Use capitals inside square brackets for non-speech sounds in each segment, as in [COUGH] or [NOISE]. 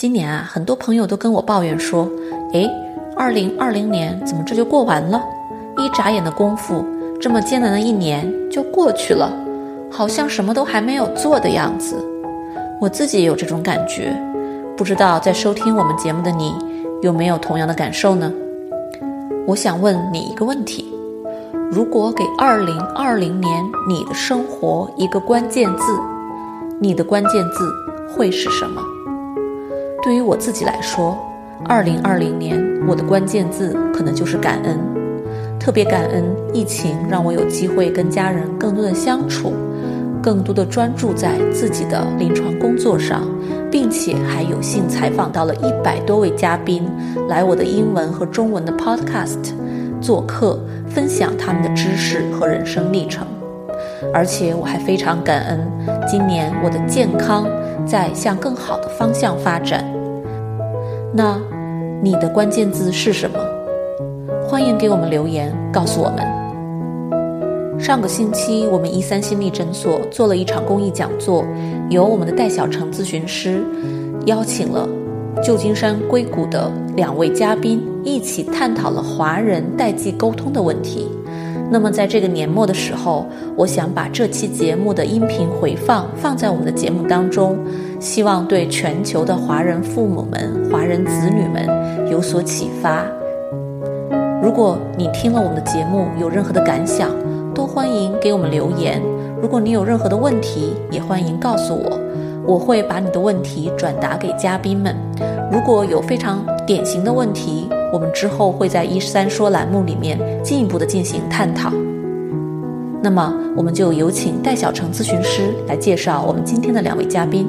今年啊，很多朋友都跟我抱怨说：“诶，二零二零年怎么这就过完了？一眨眼的功夫，这么艰难的一年就过去了，好像什么都还没有做的样子。”我自己也有这种感觉，不知道在收听我们节目的你有没有同样的感受呢？我想问你一个问题：如果给二零二零年你的生活一个关键字，你的关键字会是什么？对于我自己来说，二零二零年我的关键字可能就是感恩，特别感恩疫情让我有机会跟家人更多的相处，更多的专注在自己的临床工作上，并且还有幸采访到了一百多位嘉宾来我的英文和中文的 podcast 做客，分享他们的知识和人生历程。而且我还非常感恩，今年我的健康在向更好的方向发展。那你的关键字是什么？欢迎给我们留言告诉我们。上个星期，我们一三心理诊所做了一场公益讲座，由我们的戴小成咨询师邀请了旧金山硅谷的两位嘉宾，一起探讨了华人代际沟通的问题。那么，在这个年末的时候，我想把这期节目的音频回放放在我们的节目当中，希望对全球的华人父母们、华人子女们有所启发。如果你听了我们的节目有任何的感想，都欢迎给我们留言。如果你有任何的问题，也欢迎告诉我，我会把你的问题转达给嘉宾们。如果有非常典型的问题，我们之后会在一三说栏目里面进一步的进行探讨。那么，我们就有请戴小成咨询师来介绍我们今天的两位嘉宾。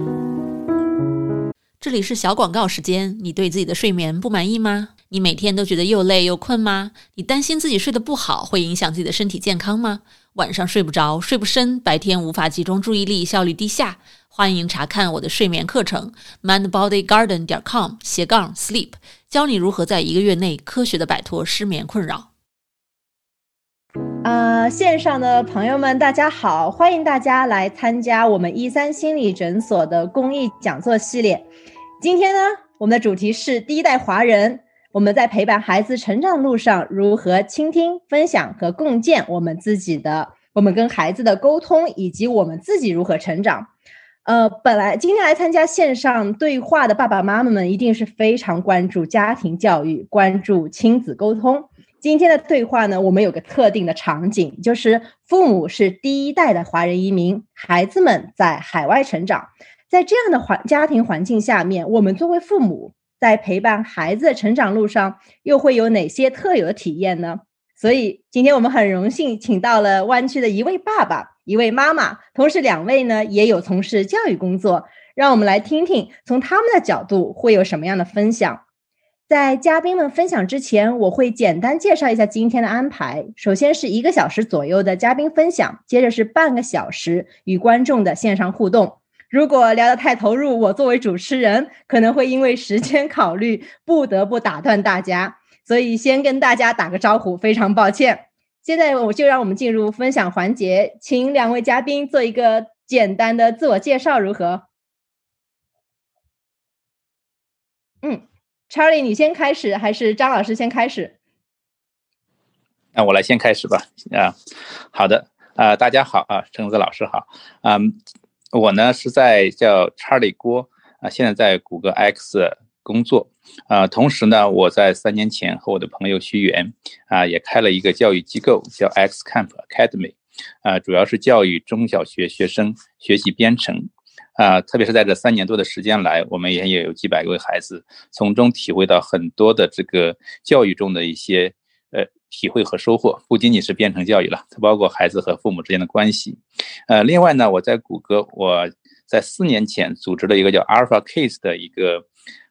这里是小广告时间。你对自己的睡眠不满意吗？你每天都觉得又累又困吗？你担心自己睡得不好会影响自己的身体健康吗？晚上睡不着，睡不深，白天无法集中注意力，效率低下？欢迎查看我的睡眠课程，mindbodygarden 点 com 斜杠 sleep，教你如何在一个月内科学的摆脱失眠困扰。呃，线上的朋友们，大家好，欢迎大家来参加我们一三心理诊所的公益讲座系列。今天呢，我们的主题是第一代华人，我们在陪伴孩子成长路上如何倾听、分享和共建我们自己的，我们跟孩子的沟通，以及我们自己如何成长。呃，本来今天来参加线上对话的爸爸妈妈们，一定是非常关注家庭教育、关注亲子沟通。今天的对话呢，我们有个特定的场景，就是父母是第一代的华人移民，孩子们在海外成长，在这样的环家庭环境下面，我们作为父母在陪伴孩子的成长路上，又会有哪些特有的体验呢？所以今天我们很荣幸请到了湾区的一位爸爸、一位妈妈，同时两位呢也有从事教育工作，让我们来听听从他们的角度会有什么样的分享。在嘉宾们分享之前，我会简单介绍一下今天的安排。首先是一个小时左右的嘉宾分享，接着是半个小时与观众的线上互动。如果聊得太投入，我作为主持人可能会因为时间考虑不得不打断大家，所以先跟大家打个招呼，非常抱歉。现在我就让我们进入分享环节，请两位嘉宾做一个简单的自我介绍，如何？嗯。Charlie，你先开始还是张老师先开始？那我来先开始吧。啊，好的。啊，大家好啊，橙子老师好。嗯，我呢是在叫查理郭啊，现在在谷歌 X 工作。啊，同时呢，我在三年前和我的朋友徐源啊，也开了一个教育机构，叫 X Camp Academy。啊，主要是教育中小学学生学习编程。啊，特别是在这三年多的时间来，我们也有几百位孩子从中体会到很多的这个教育中的一些体会和收获，不仅仅是编程教育了，它包括孩子和父母之间的关系。呃，另外呢，我在谷歌，我在四年前组织了一个叫 Alpha Kids 的一个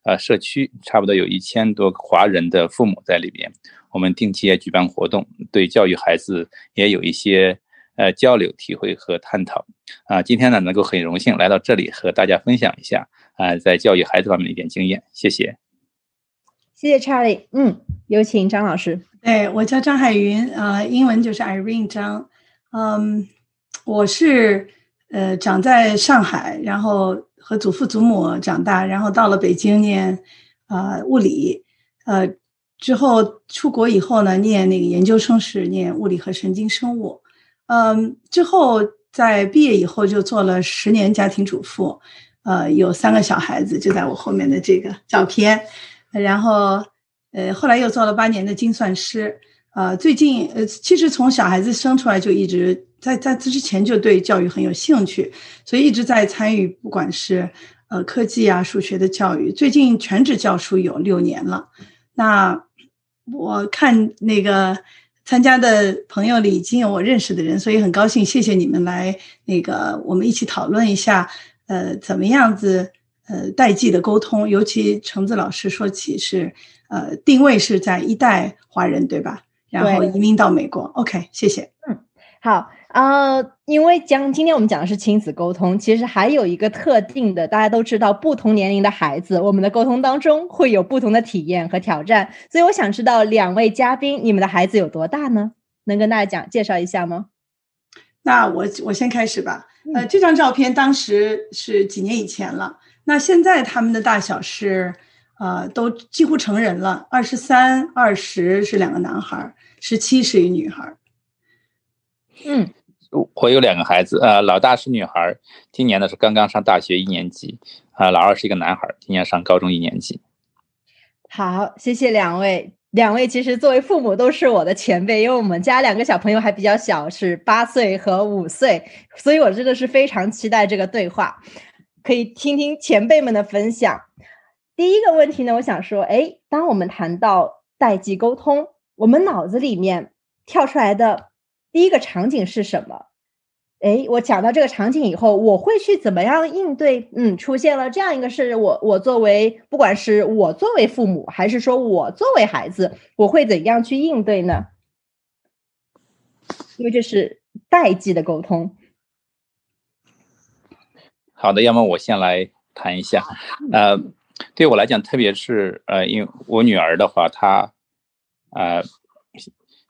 呃社区，差不多有一千多华人的父母在里边，我们定期也举办活动，对教育孩子也有一些。呃，交流、体会和探讨啊，今天呢，能够很荣幸来到这里和大家分享一下啊，在教育孩子方面的一点经验，谢谢。谢谢 Charlie，嗯，有请张老师。对我叫张海云，呃，英文就是 Irene 张，嗯，我是呃长在上海，然后和祖父祖母长大，然后到了北京念啊物理，呃，之后出国以后呢，念那个研究生是念物理和神经生物，嗯，之后在毕业以后就做了十年家庭主妇，呃，有三个小孩子，就在我后面的这个照片，然后呃，后来又做了八年的精算师，呃，最近呃，其实从小孩子生出来就一直。在在这之前就对教育很有兴趣，所以一直在参与，不管是呃科技啊、数学的教育。最近全职教书有六年了。那我看那个参加的朋友里已经有我认识的人，所以很高兴，谢谢你们来那个我们一起讨论一下，呃，怎么样子呃代际的沟通，尤其橙子老师说起是呃定位是在一代华人对吧？然后移民到美国。OK，谢谢。嗯，好。呃，因为讲今天我们讲的是亲子沟通，其实还有一个特定的，大家都知道，不同年龄的孩子，我们的沟通当中会有不同的体验和挑战。所以我想知道两位嘉宾，你们的孩子有多大呢？能跟大家讲介绍一下吗？那我我先开始吧。呃，这张照片当时是几年以前了，那现在他们的大小是，呃，都几乎成人了。二十三、二十是两个男孩，十七是一女孩。嗯。我有两个孩子，呃，老大是女孩，今年呢是刚刚上大学一年级，啊，老二是一个男孩，今年上高中一年级。好，谢谢两位，两位其实作为父母都是我的前辈，因为我们家两个小朋友还比较小，是八岁和五岁，所以我真的是非常期待这个对话，可以听听前辈们的分享。第一个问题呢，我想说，哎，当我们谈到代际沟通，我们脑子里面跳出来的。第一个场景是什么？哎，我讲到这个场景以后，我会去怎么样应对？嗯，出现了这样一个事，我我作为不管是我作为父母，还是说我作为孩子，我会怎样去应对呢？因为这是代际的沟通。好的，要么我先来谈一下。呃，对我来讲，特别是呃，因为我女儿的话，她呃。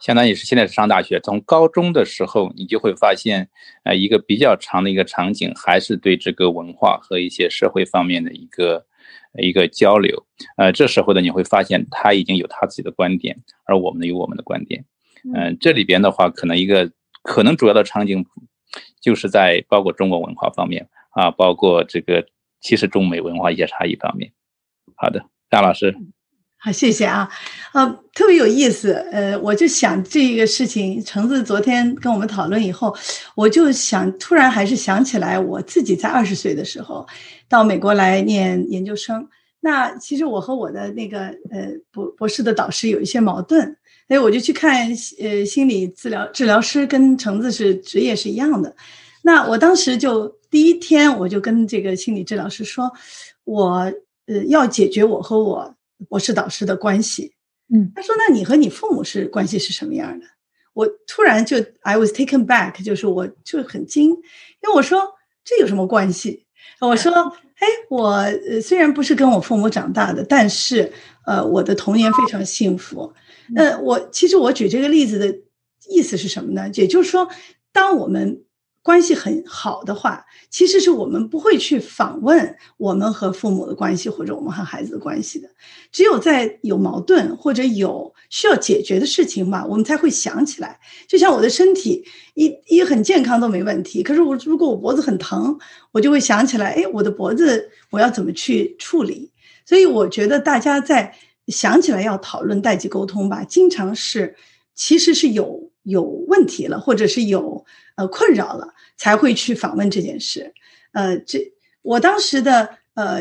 相当于是现在是上大学，从高中的时候，你就会发现，呃，一个比较长的一个场景，还是对这个文化和一些社会方面的一个一个交流。呃，这时候呢，你会发现他已经有他自己的观点，而我们呢有我们的观点。嗯，这里边的话，可能一个可能主要的场景，就是在包括中国文化方面啊，包括这个其实中美文化一些差异方面。好的，张老师。好，谢谢啊，呃，特别有意思，呃，我就想这个事情，橙子昨天跟我们讨论以后，我就想突然还是想起来我自己在二十岁的时候到美国来念研究生，那其实我和我的那个呃博博士的导师有一些矛盾，所以我就去看呃心理治疗治疗师，跟橙子是职业是一样的，那我当时就第一天我就跟这个心理治疗师说，我呃要解决我和我。博士导师的关系，嗯，他说：“那你和你父母是关系是什么样的？”我突然就 I was taken back，就是我就很惊，因为我说这有什么关系？我说：“哎，我呃虽然不是跟我父母长大的，但是呃我的童年非常幸福。那我其实我举这个例子的意思是什么呢？也就是说，当我们关系很好的话，其实是我们不会去访问我们和父母的关系或者我们和孩子的关系的。只有在有矛盾或者有需要解决的事情吧，我们才会想起来。就像我的身体一一很健康都没问题，可是我如果我脖子很疼，我就会想起来，哎，我的脖子我要怎么去处理？所以我觉得大家在想起来要讨论代际沟通吧，经常是其实是有有问题了，或者是有。呃，困扰了才会去访问这件事。呃，这我当时的呃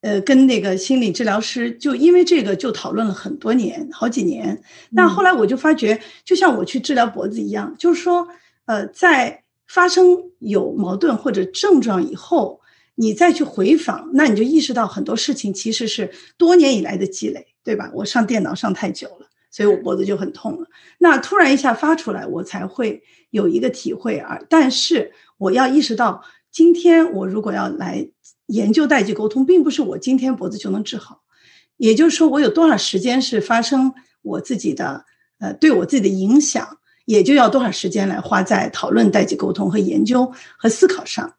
呃，跟那个心理治疗师就因为这个就讨论了很多年，好几年。那后来我就发觉，就像我去治疗脖子一样，就是说，呃，在发生有矛盾或者症状以后，你再去回访，那你就意识到很多事情其实是多年以来的积累，对吧？我上电脑上太久了。所以我脖子就很痛了。那突然一下发出来，我才会有一个体会啊。但是我要意识到，今天我如果要来研究代际沟通，并不是我今天脖子就能治好。也就是说，我有多少时间是发生我自己的呃对我自己的影响，也就要多少时间来花在讨论代际沟通和研究和思考上。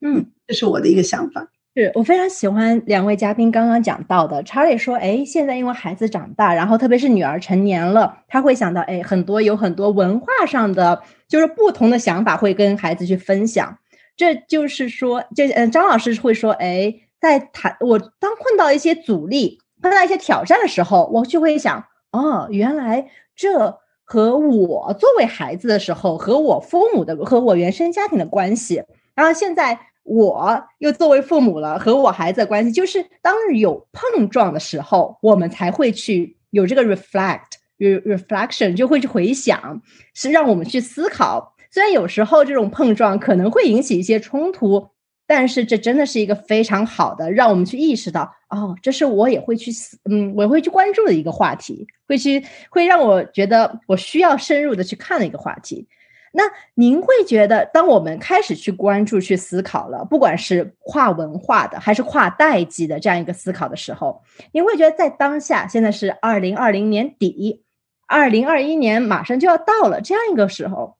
嗯，这是我的一个想法。是我非常喜欢两位嘉宾刚刚讲到的。查理说：“哎，现在因为孩子长大，然后特别是女儿成年了，他会想到，哎，很多有很多文化上的就是不同的想法会跟孩子去分享。这就是说，这嗯，张老师会说，哎，在谈我当碰到一些阻力、碰到一些挑战的时候，我就会想，哦，原来这和我作为孩子的时候，和我父母的和我原生家庭的关系，然后现在。”我又作为父母了，和我孩子的关系，就是当有碰撞的时候，我们才会去有这个 reflect reflection，就会去回想，是让我们去思考。虽然有时候这种碰撞可能会引起一些冲突，但是这真的是一个非常好的，让我们去意识到，哦，这是我也会去思，嗯，我会去关注的一个话题，会去会让我觉得我需要深入的去看的一个话题。那您会觉得，当我们开始去关注、去思考了，不管是跨文化的还是跨代际的这样一个思考的时候，您会觉得在当下，现在是二零二零年底，二零二一年马上就要到了这样一个时候，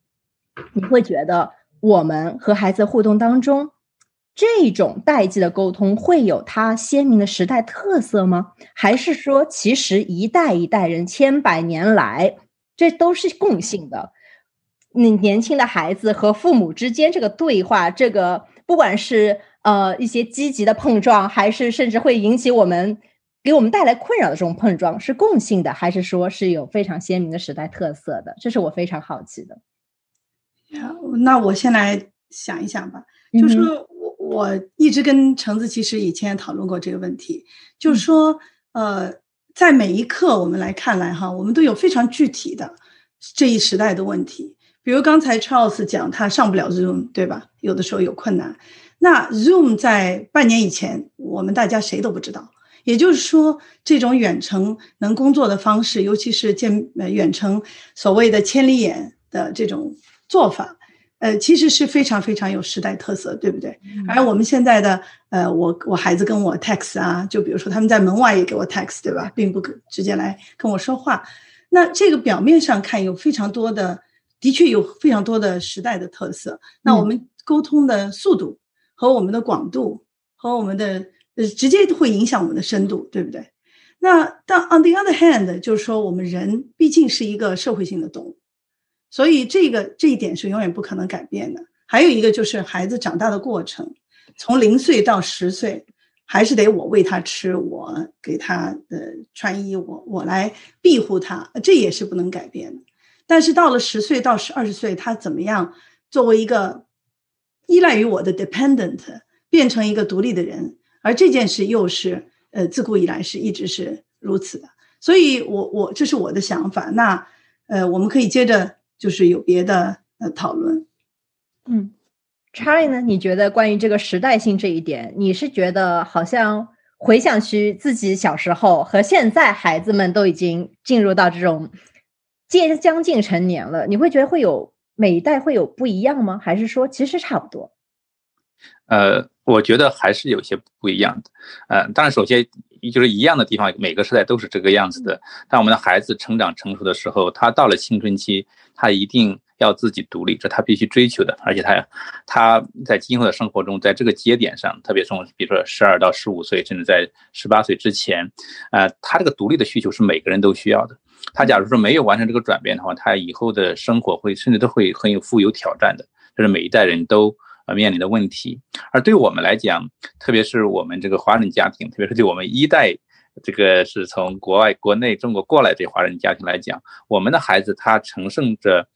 你会觉得我们和孩子互动当中，这种代际的沟通会有它鲜明的时代特色吗？还是说，其实一代一代人千百年来，这都是共性的？你年轻的孩子和父母之间这个对话，这个不管是呃一些积极的碰撞，还是甚至会引起我们给我们带来困扰的这种碰撞，是共性的，还是说是有非常鲜明的时代特色的？这是我非常好奇的。那我先来想一想吧。就是我我一直跟橙子其实以前也讨论过这个问题，就是说呃，在每一刻我们来看来哈，我们都有非常具体的这一时代的问题。比如刚才 Charles 讲他上不了 Zoom，对吧？有的时候有困难。那 Zoom 在半年以前，我们大家谁都不知道。也就是说，这种远程能工作的方式，尤其是见呃远程所谓的千里眼的这种做法，呃，其实是非常非常有时代特色，对不对？而我们现在的呃，我我孩子跟我 text 啊，就比如说他们在门外也给我 text，对吧？并不直接来跟我说话。那这个表面上看有非常多的。的确有非常多的时代的特色。那我们沟通的速度和我们的广度和我们的呃，直接会影响我们的深度，对不对？那但 on the other hand，就是说我们人毕竟是一个社会性的动物，所以这个这一点是永远不可能改变的。还有一个就是孩子长大的过程，从零岁到十岁，还是得我喂他吃，我给他呃穿衣，我我来庇护他，这也是不能改变的。但是到了十岁到十二十岁，他怎么样作为一个依赖于我的 dependent，变成一个独立的人？而这件事又是呃自古以来是一直是如此的。所以，我我这是我的想法。那呃，我们可以接着就是有别的呃讨论。嗯，Charlie 呢？你觉得关于这个时代性这一点，你是觉得好像回想起自己小时候和现在孩子们都已经进入到这种。接将近成年了，你会觉得会有每一代会有不一样吗？还是说其实差不多？呃，我觉得还是有些不一样的。呃，当然，首先就是一样的地方，每个时代都是这个样子的。当我们的孩子成长成熟的时候，他到了青春期，他一定要自己独立，这他必须追求的。而且他他在今后的生活中，在这个节点上，特别从比如说十二到十五岁，甚至在十八岁之前，呃，他这个独立的需求是每个人都需要的。他假如说没有完成这个转变的话，他以后的生活会甚至都会很有富有挑战的，这是每一代人都呃面临的问题。而对我们来讲，特别是我们这个华人家庭，特别是对我们一代这个是从国外、国内、中国过来这华人家庭来讲，我们的孩子他承受着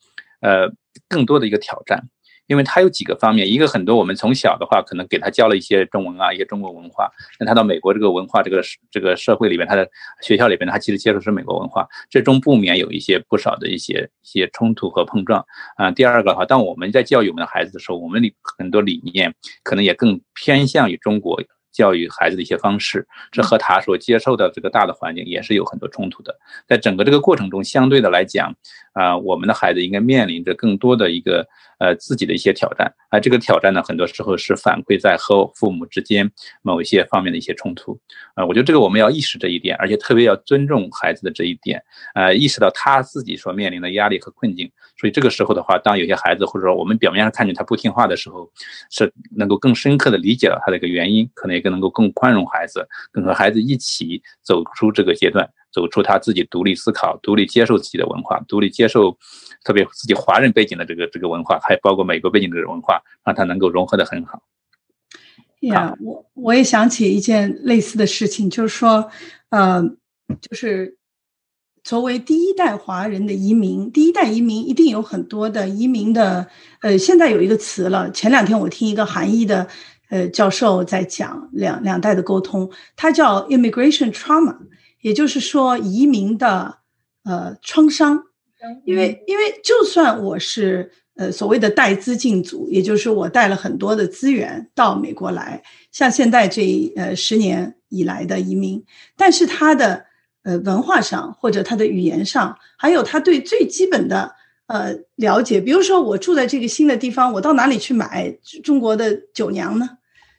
呃更多的一个挑战。因为他有几个方面，一个很多我们从小的话可能给他教了一些中文啊，一些中国文化。那他到美国这个文化这个这个社会里边，他的学校里边，他其实接触是美国文化，这中不免有一些不少的一些一些冲突和碰撞啊。第二个的话，当我们在教育我们的孩子的时候，我们里很多理念可能也更偏向于中国。教育孩子的一些方式，这和他所接受的这个大的环境也是有很多冲突的。在整个这个过程中，相对的来讲，啊，我们的孩子应该面临着更多的一个呃自己的一些挑战。啊，这个挑战呢，很多时候是反馈在和父母之间某一些方面的一些冲突。啊，我觉得这个我们要意识这一点，而且特别要尊重孩子的这一点。呃，意识到他自己所面临的压力和困境。所以这个时候的话，当有些孩子或者说我们表面上看见他不听话的时候，是能够更深刻的理解到他的一个原因，可能。每个能够更宽容孩子，更和孩子一起走出这个阶段，走出他自己独立思考、独立接受自己的文化、独立接受特别自己华人背景的这个这个文化，还包括美国背景的文化，让他能够融合的很好。呀，我我也想起一件类似的事情，就是说，呃，就是作为第一代华人的移民，第一代移民一定有很多的移民的，呃，现在有一个词了。前两天我听一个韩裔的呃教授在讲两两代的沟通，他叫 immigration trauma，也就是说移民的呃创伤，因为因为就算我是。呃，所谓的带资进组，也就是我带了很多的资源到美国来，像现在这呃十年以来的移民，但是他的呃文化上或者他的语言上，还有他对最基本的呃了解，比如说我住在这个新的地方，我到哪里去买中国的酒酿呢？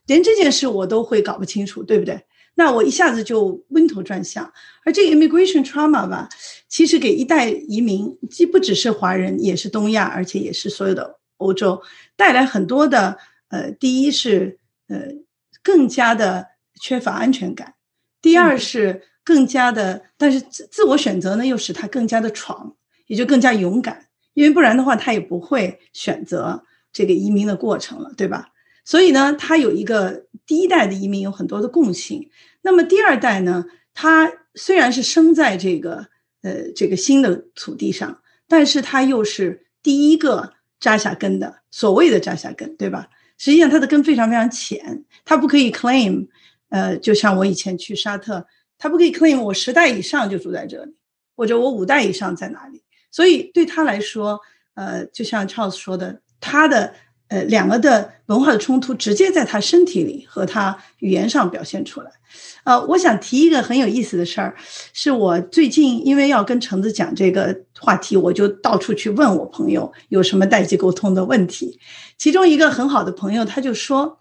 连这件事我都会搞不清楚，对不对？那我一下子就晕头转向，而这个 immigration trauma 吧，其实给一代移民，既不只是华人，也是东亚，而且也是所有的欧洲，带来很多的呃，第一是呃更加的缺乏安全感，第二是更加的，但是自自我选择呢，又使他更加的闯，也就更加勇敢，因为不然的话，他也不会选择这个移民的过程了，对吧？所以呢，他有一个第一代的移民有很多的共性。那么第二代呢，他虽然是生在这个呃这个新的土地上，但是他又是第一个扎下根的，所谓的扎下根，对吧？实际上他的根非常非常浅，他不可以 claim，呃，就像我以前去沙特，他不可以 claim 我十代以上就住在这里，或者我五代以上在哪里。所以对他来说，呃，就像 Charles 说的，他的。呃，两个的文化的冲突直接在他身体里和他语言上表现出来。呃，我想提一个很有意思的事儿，是我最近因为要跟橙子讲这个话题，我就到处去问我朋友有什么代际沟通的问题。其中一个很好的朋友，他就说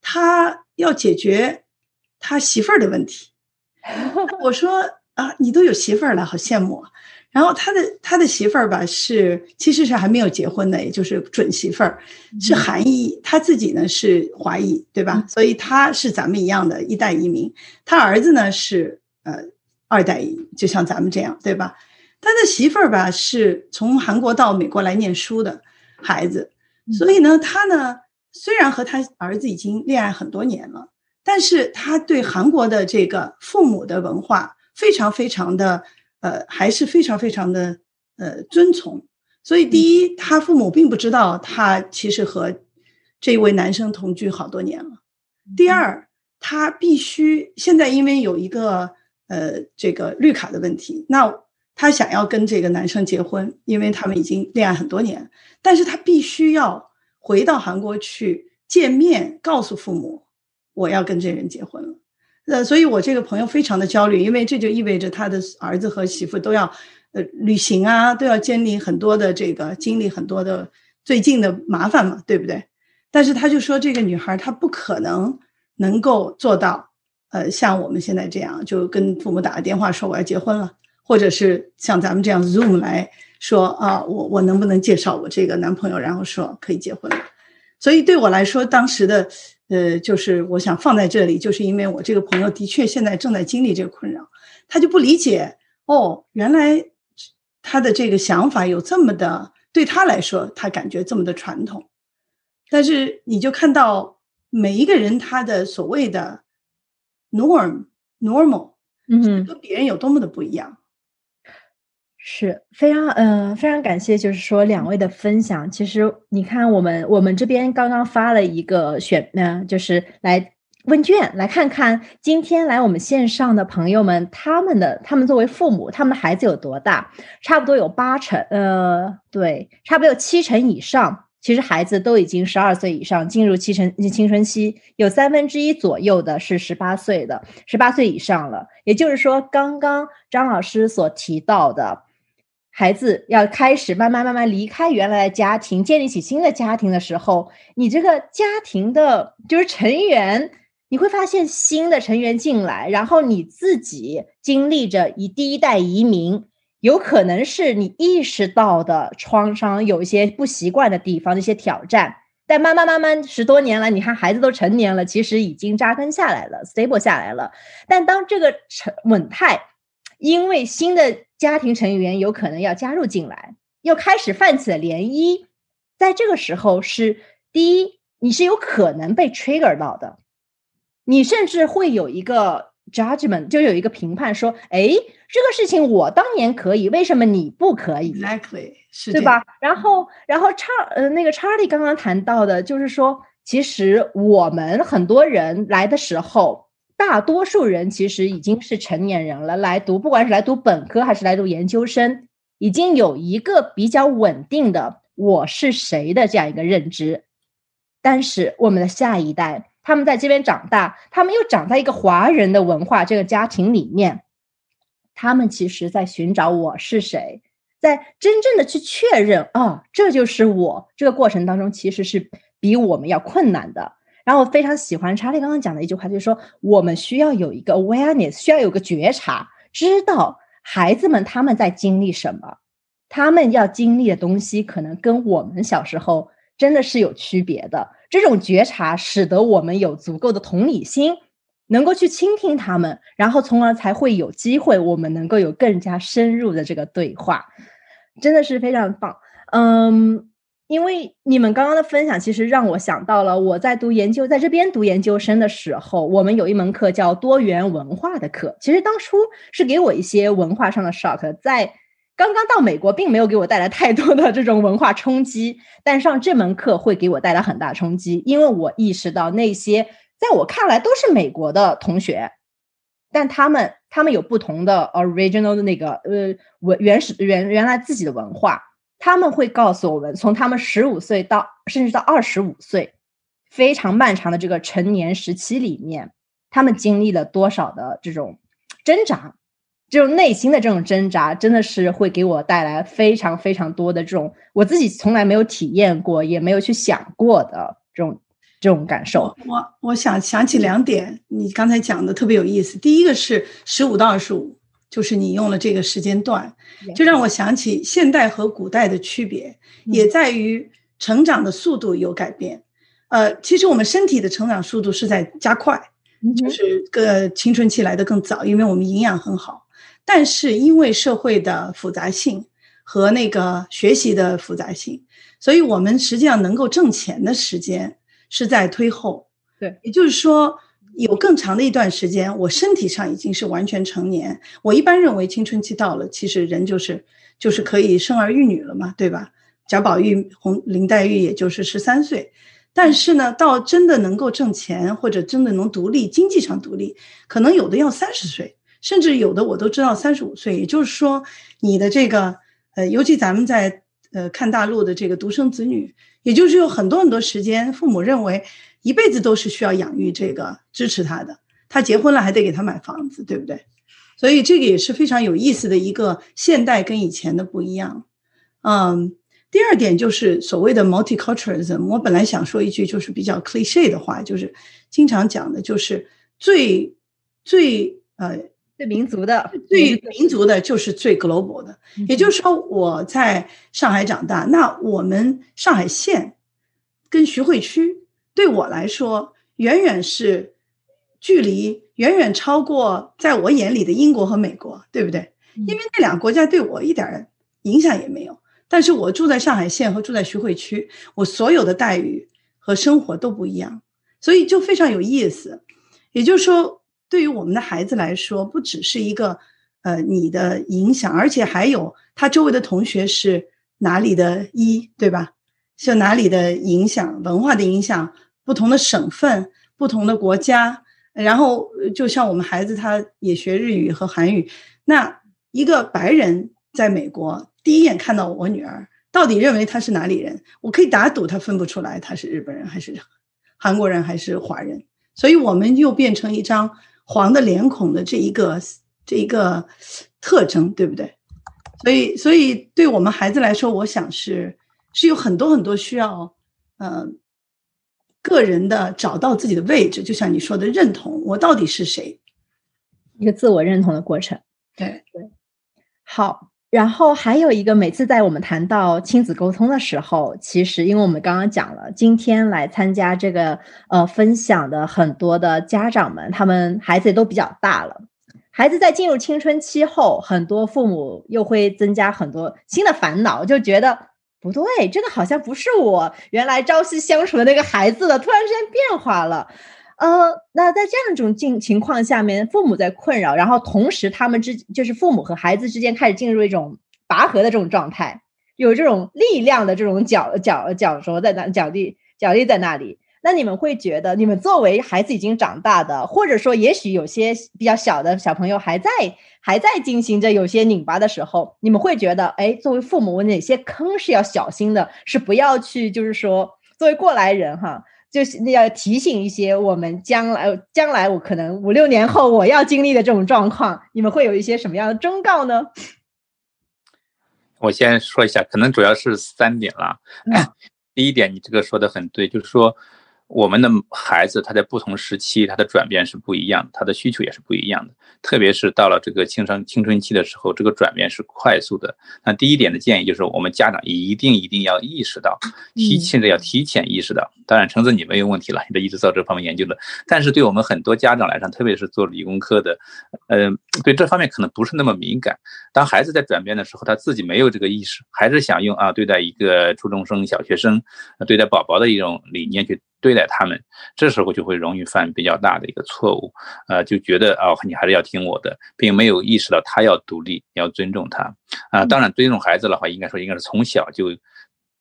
他要解决他媳妇儿的问题。[LAUGHS] 我说啊，你都有媳妇儿了，好羡慕啊。然后他的他的媳妇儿吧是其实是还没有结婚的，也就是准媳妇儿，是韩裔，他自己呢是华裔，对吧？所以他是咱们一样的一代移民。他儿子呢是呃二代移，就像咱们这样，对吧？他的媳妇儿吧是从韩国到美国来念书的孩子，所以呢，他呢虽然和他儿子已经恋爱很多年了，但是他对韩国的这个父母的文化非常非常的。呃，还是非常非常的呃遵从，所以第一，他父母并不知道他其实和这位男生同居好多年了。第二，他必须现在因为有一个呃这个绿卡的问题，那他想要跟这个男生结婚，因为他们已经恋爱很多年，但是他必须要回到韩国去见面，告诉父母我要跟这人结婚了。呃，所以我这个朋友非常的焦虑，因为这就意味着他的儿子和媳妇都要，呃，旅行啊，都要经历很多的这个，经历很多的最近的麻烦嘛，对不对？但是他就说，这个女孩她不可能能够做到，呃，像我们现在这样，就跟父母打个电话说我要结婚了，或者是像咱们这样 Zoom 来说啊，我我能不能介绍我这个男朋友，然后说可以结婚了？所以对我来说，当时的。呃，就是我想放在这里，就是因为我这个朋友的确现在正在经历这个困扰，他就不理解哦，原来他的这个想法有这么的，对他来说，他感觉这么的传统，但是你就看到每一个人他的所谓的 norm normal，嗯，跟别人有多么的不一样。是非常嗯非常感谢，就是说两位的分享。其实你看，我们我们这边刚刚发了一个选，嗯，就是来问卷，来看看今天来我们线上的朋友们，他们的他们作为父母，他们的孩子有多大？差不多有八成，呃，对，差不多有七成以上。其实孩子都已经十二岁以上，进入七成青春期，有三分之一左右的是十八岁的，十八岁以上了。也就是说，刚刚张老师所提到的。孩子要开始慢慢慢慢离开原来的家庭，建立起新的家庭的时候，你这个家庭的就是成员，你会发现新的成员进来，然后你自己经历着以第一代移民，有可能是你意识到的创伤，有一些不习惯的地方，一些挑战，但慢慢慢慢十多年了，你看孩子都成年了，其实已经扎根下来了，stable 下来了。但当这个成稳态，因为新的家庭成员有可能要加入进来，又开始泛起了涟漪，在这个时候是第一，你是有可能被 trigger 到的，你甚至会有一个 judgment，就有一个评判说，哎，这个事情我当年可以，为什么你不可以？Exactly，是对吧？然后，然后查呃，那个查理刚刚谈到的，就是说，其实我们很多人来的时候，大多数人其实已经是成年人了，来读，不管是来读本科还是来读研究生，已经有一个比较稳定的我是谁的这样一个认知。但是我们的下一代，他们在这边长大，他们又长在一个华人的文化这个家庭里面，他们其实在寻找我是谁。在真正的去确认啊，这就是我。这个过程当中，其实是比我们要困难的。然后我非常喜欢查理刚刚讲的一句话，就是说我们需要有一个 awareness，需要有个觉察，知道孩子们他们在经历什么，他们要经历的东西可能跟我们小时候真的是有区别的。这种觉察使得我们有足够的同理心，能够去倾听他们，然后从而才会有机会，我们能够有更加深入的这个对话。真的是非常棒，嗯，因为你们刚刚的分享，其实让我想到了我在读研究，在这边读研究生的时候，我们有一门课叫多元文化的课。其实当初是给我一些文化上的 shock，在刚刚到美国，并没有给我带来太多的这种文化冲击，但上这门课会给我带来很大冲击，因为我意识到那些在我看来都是美国的同学。但他们他们有不同的 original 的那个呃文原始原原来自己的文化，他们会告诉我们，从他们十五岁到甚至到二十五岁，非常漫长的这个成年时期里面，他们经历了多少的这种挣扎，这种内心的这种挣扎，真的是会给我带来非常非常多的这种我自己从来没有体验过，也没有去想过的这种这种感受。我我想想起两点，你刚才讲的特别有意思。第一个是十五到二十五，就是你用了这个时间段，就让我想起现代和古代的区别，也在于成长的速度有改变。呃，其实我们身体的成长速度是在加快，就是个青春期来的更早，因为我们营养很好。但是因为社会的复杂性和那个学习的复杂性，所以我们实际上能够挣钱的时间。是在推后，对，也就是说，有更长的一段时间，我身体上已经是完全成年。我一般认为青春期到了，其实人就是就是可以生儿育女了嘛，对吧？贾宝玉、红林黛玉也就是十三岁，但是呢，到真的能够挣钱或者真的能独立，经济上独立，可能有的要三十岁，甚至有的我都知道三十五岁。也就是说，你的这个呃，尤其咱们在呃看大陆的这个独生子女。也就是有很多很多时间，父母认为一辈子都是需要养育这个支持他的，他结婚了还得给他买房子，对不对？所以这个也是非常有意思的一个现代跟以前的不一样。嗯，第二点就是所谓的 multiculturalism，我本来想说一句就是比较 cliche 的话，就是经常讲的就是最最呃。最民族的，最民族的就是最 global 的，也就是说，我在上海长大，那我们上海县跟徐汇区对我来说，远远是距离远远超过在我眼里的英国和美国，对不对？因为那两个国家对我一点影响也没有。但是我住在上海县和住在徐汇区，我所有的待遇和生活都不一样，所以就非常有意思。也就是说。对于我们的孩子来说，不只是一个呃你的影响，而且还有他周围的同学是哪里的一，对吧？是哪里的影响，文化的影响，不同的省份、不同的国家，然后就像我们孩子他也学日语和韩语，那一个白人在美国第一眼看到我女儿，到底认为她是哪里人？我可以打赌他分不出来他是日本人还是韩国人还是华人，所以我们又变成一张。黄的脸孔的这一个这一个特征，对不对？所以，所以对我们孩子来说，我想是是有很多很多需要，呃，个人的找到自己的位置，就像你说的认同，我到底是谁，一个自我认同的过程。对对，好。然后还有一个，每次在我们谈到亲子沟通的时候，其实因为我们刚刚讲了，今天来参加这个呃分享的很多的家长们，他们孩子都比较大了，孩子在进入青春期后，很多父母又会增加很多新的烦恼，就觉得不对，这个好像不是我原来朝夕相处的那个孩子了，突然之间变化了。呃，那在这样一种境情况下面，父母在困扰，然后同时他们之就是父母和孩子之间开始进入一种拔河的这种状态，有这种力量的这种角角角着在那角力角力在那里。那你们会觉得，你们作为孩子已经长大的，或者说也许有些比较小的小朋友还在还在进行着有些拧巴的时候，你们会觉得，哎，作为父母哪些坑是要小心的，是不要去，就是说作为过来人哈。就是要提醒一些我们将来将来我可能五六年后我要经历的这种状况，你们会有一些什么样的忠告呢？我先说一下，可能主要是三点了。[CLEARS THROAT] 第一点，你这个说的很对，就是说。我们的孩子他在不同时期他的转变是不一样的，他的需求也是不一样的。特别是到了这个青春青春期的时候，这个转变是快速的。那第一点的建议就是，我们家长一定一定要意识到，提现在要提前意识到。当然，橙子你没有问题了，你这一直做这方面研究的。但是对我们很多家长来说，特别是做理工科的，呃，对这方面可能不是那么敏感。当孩子在转变的时候，他自己没有这个意识，还是想用啊对待一个初中生、小学生，对待宝宝的一种理念去。对待他们，这时候就会容易犯比较大的一个错误，呃，就觉得啊，你还是要听我的，并没有意识到他要独立，要尊重他啊。当然，尊重孩子的话，应该说应该是从小就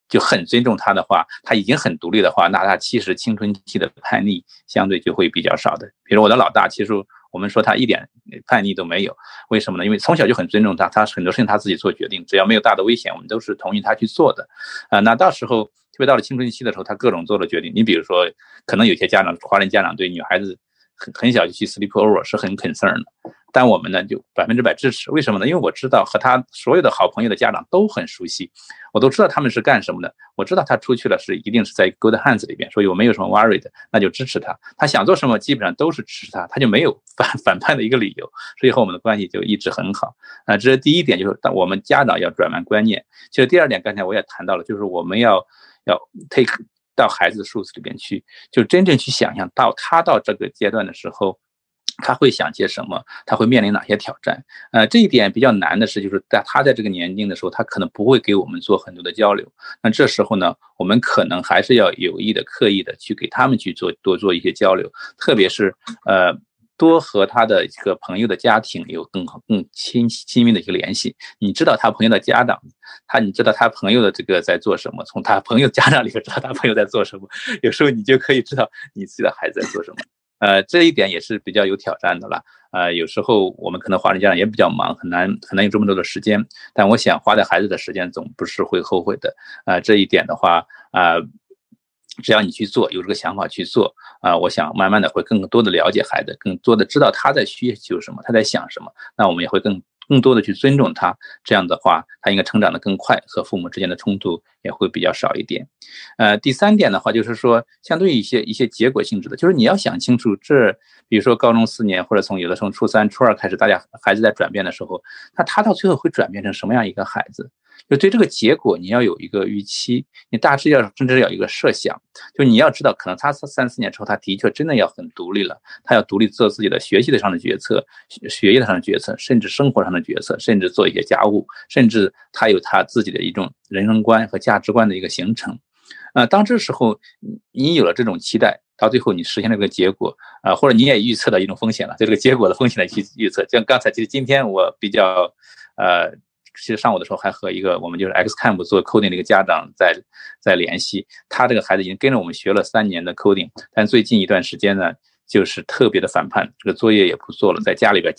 就很尊重他的话，他已经很独立的话，那他其实青春期的叛逆相对就会比较少的。比如我的老大，其实我们说他一点叛逆都没有，为什么呢？因为从小就很尊重他，他很多事情他自己做决定，只要没有大的危险，我们都是同意他去做的啊。那到时候。特别到了青春期的时候，他各种做了决定。你比如说，可能有些家长，华人家长对女孩子很很小就去 sleep over 是很 concern 的，但我们呢就百分之百支持。为什么呢？因为我知道和他所有的好朋友的家长都很熟悉，我都知道他们是干什么的。我知道他出去了是一定是在 good hands 里边，所以我没有什么 worried，那就支持他。他想做什么基本上都是支持他，他就没有反 [LAUGHS] 反叛的一个理由，所以和我们的关系就一直很好。啊，这是第一点，就是当我们家长要转换观念。其实第二点，刚才我也谈到了，就是我们要。要 take 到孩子的数字里边去，就真正去想象到他到这个阶段的时候，他会想些什么，他会面临哪些挑战。呃，这一点比较难的是，就是在他在这个年龄的时候，他可能不会给我们做很多的交流。那这时候呢，我们可能还是要有意的、刻意的去给他们去做多做一些交流，特别是呃。多和他的一个朋友的家庭有更好、更亲亲密的一个联系。你知道他朋友的家长，他你知道他朋友的这个在做什么？从他朋友家长里边知道他朋友在做什么。有时候你就可以知道你自己的孩子在做什么。呃，这一点也是比较有挑战的了。呃，有时候我们可能华人家长也比较忙，很难很难有这么多的时间。但我想花在孩子的时间总不是会后悔的。呃，这一点的话，啊。只要你去做，有这个想法去做啊，我想慢慢的会更多的了解孩子，更多的知道他在需求什么，他在想什么，那我们也会更更多的去尊重他。这样的话，他应该成长的更快，和父母之间的冲突也会比较少一点。呃，第三点的话，就是说，相对于一些一些结果性质的，就是你要想清楚，这比如说高中四年，或者从有的从初三、初二开始，大家孩子在转变的时候，那他到最后会转变成什么样一个孩子？就对这个结果，你要有一个预期，你大致要甚至要有一个设想。就你要知道，可能他三四年之后，他的确真的要很独立了，他要独立做自己的学习的上的决策、学业上的决策，甚至生活上的决策，甚至做一些家务，甚至他有他自己的一种人生观和价值观的一个形成。呃，当这时候你有了这种期待，到最后你实现了个结果，啊，或者你也预测到一种风险了，对这个结果的风险的去预测。像刚才其实今天我比较，呃。其实上午的时候还和一个我们就是 Xcamp 做 coding 的一个家长在在联系，他这个孩子已经跟着我们学了三年的 coding，但最近一段时间呢，就是特别的反叛，这个作业也不做了，在家里边。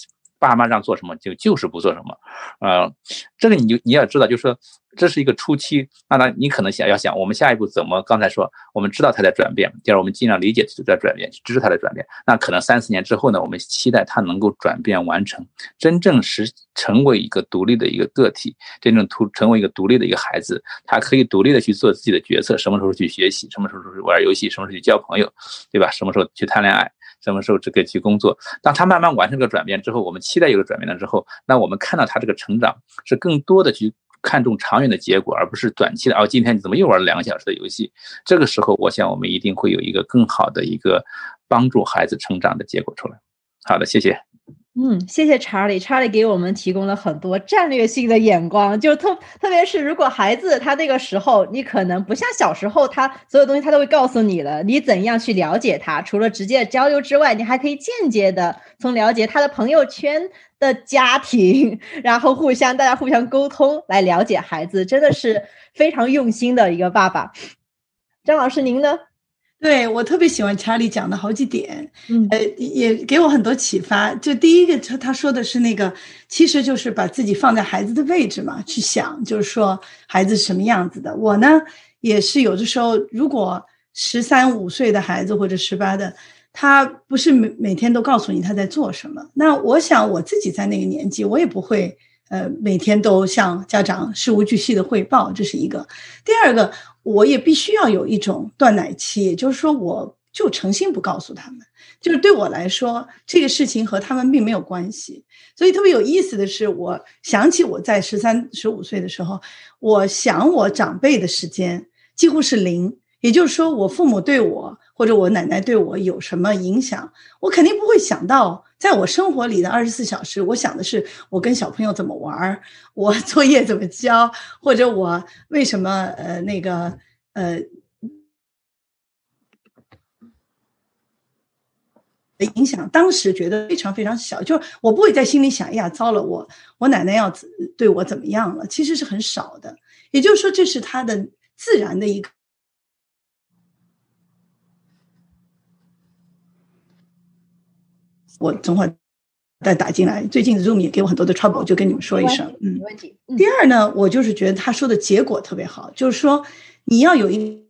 爸妈让做什么就就是不做什么，呃，这个你就你要知道，就是说这是一个初期，那那你可能想要想我们下一步怎么？刚才说我们知道他在转变，第二我们尽量理解他在转变，去支持他的转变。那可能三四年之后呢，我们期待他能够转变完成，真正是成为一个独立的一个个体，真正突成为一个独立的一个孩子，他可以独立的去做自己的决策，什么时候去学习，什么时候去玩游戏，什么时候去交朋友，对吧？什么时候去谈恋爱。什么时候这个去工作。当他慢慢完成这个转变之后，我们期待有个转变了之后，那我们看到他这个成长是更多的去看重长远的结果，而不是短期的。哦，今天你怎么又玩了两个小时的游戏？这个时候，我想我们一定会有一个更好的一个帮助孩子成长的结果出来。好的，谢谢。嗯，谢谢查理。查理给我们提供了很多战略性的眼光，就特特别是如果孩子他那个时候，你可能不像小时候，他所有东西他都会告诉你了，你怎样去了解他？除了直接的交流之外，你还可以间接的从了解他的朋友圈的家庭，[LAUGHS] 然后互相大家互相沟通来了解孩子，真的是非常用心的一个爸爸。张老师，您呢？对我特别喜欢查理讲的好几点，嗯，呃，也给我很多启发。就第一个，他他说的是那个，其实就是把自己放在孩子的位置嘛，去想，就是说孩子什么样子的。我呢，也是有的时候，如果十三五岁的孩子或者十八的，他不是每每天都告诉你他在做什么，那我想我自己在那个年纪，我也不会，呃，每天都向家长事无巨细的汇报，这是一个。第二个。我也必须要有一种断奶期，也就是说，我就诚心不告诉他们，就是对我来说，这个事情和他们并没有关系。所以特别有意思的是，我想起我在十三、十五岁的时候，我想我长辈的时间几乎是零。也就是说，我父母对我或者我奶奶对我有什么影响，我肯定不会想到，在我生活里的二十四小时，我想的是我跟小朋友怎么玩儿，我 [LAUGHS] 作业怎么交，或者我为什么呃那个呃的影响，当时觉得非常非常小，就我不会在心里想，哎呀，糟了，我我奶奶要对我怎么样了？其实是很少的。也就是说，这是他的自然的一个。我等会再打进来。最近 Zoom 也给我很多的 trouble，就跟你们说一声。嗯，没问题。第二呢，我就是觉得他说的结果特别好，就是说你要有一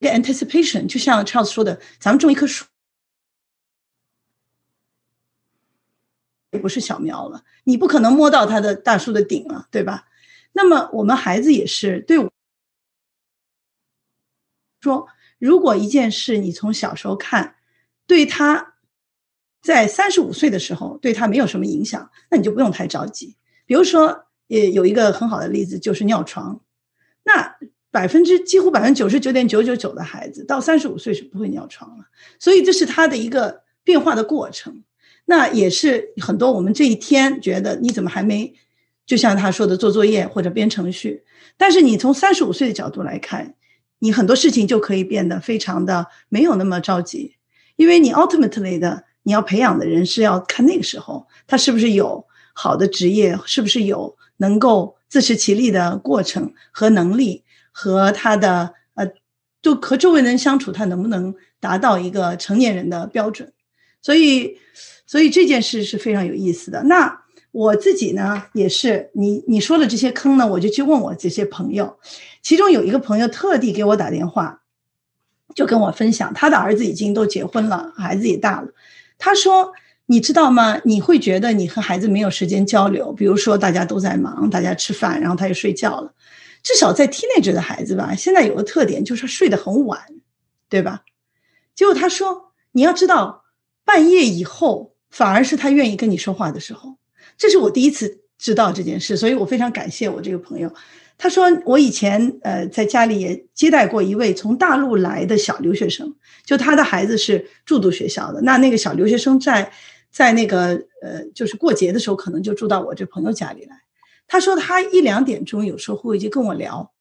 个 anticipation，就像 Charles 说的，咱们种一棵树，不是小苗了，你不可能摸到它的大树的顶了，对吧？那么我们孩子也是对我说，如果一件事你从小时候看，对他。在三十五岁的时候，对他没有什么影响，那你就不用太着急。比如说，也有一个很好的例子，就是尿床。那百分之几乎百分之九十九点九九九的孩子到三十五岁是不会尿床了，所以这是他的一个变化的过程。那也是很多我们这一天觉得你怎么还没，就像他说的做作业或者编程序，但是你从三十五岁的角度来看，你很多事情就可以变得非常的没有那么着急，因为你 ultimately 的。你要培养的人是要看那个时候他是不是有好的职业，是不是有能够自食其力的过程和能力，和他的呃，就和周围人相处，他能不能达到一个成年人的标准？所以，所以这件事是非常有意思的。那我自己呢，也是你你说的这些坑呢，我就去问我这些朋友，其中有一个朋友特地给我打电话，就跟我分享，他的儿子已经都结婚了，孩子也大了。他说：“你知道吗？你会觉得你和孩子没有时间交流，比如说大家都在忙，大家吃饭，然后他就睡觉了。至少在 teenage 的孩子吧，现在有个特点就是睡得很晚，对吧？结果他说，你要知道，半夜以后反而是他愿意跟你说话的时候。这是我第一次知道这件事，所以我非常感谢我这个朋友。”他说：“我以前呃在家里也接待过一位从大陆来的小留学生，就他的孩子是住读学校的。那那个小留学生在在那个呃就是过节的时候，可能就住到我这朋友家里来。他说他一两点钟有时候会就跟我聊，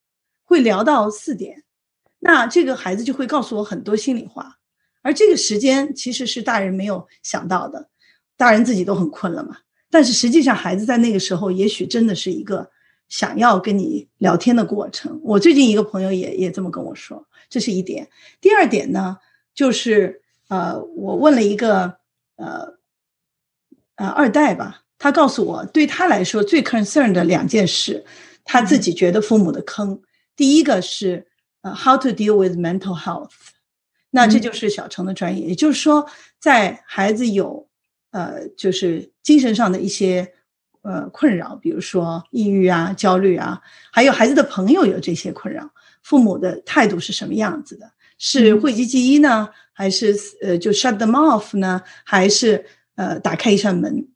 会聊到四点。那这个孩子就会告诉我很多心里话，而这个时间其实是大人没有想到的，大人自己都很困了嘛。但是实际上孩子在那个时候也许真的是一个。”想要跟你聊天的过程，我最近一个朋友也也这么跟我说，这是一点。第二点呢，就是呃，我问了一个呃呃二代吧，他告诉我，对他来说最 concern 的两件事，他自己觉得父母的坑，第一个是呃 how to deal with mental health，那这就是小程的专业，也就是说，在孩子有呃就是精神上的一些。呃，困扰，比如说抑郁啊、焦虑啊，还有孩子的朋友有这些困扰，父母的态度是什么样子的？是讳疾忌医呢，还是呃就 shut them off 呢，还是呃打开一扇门？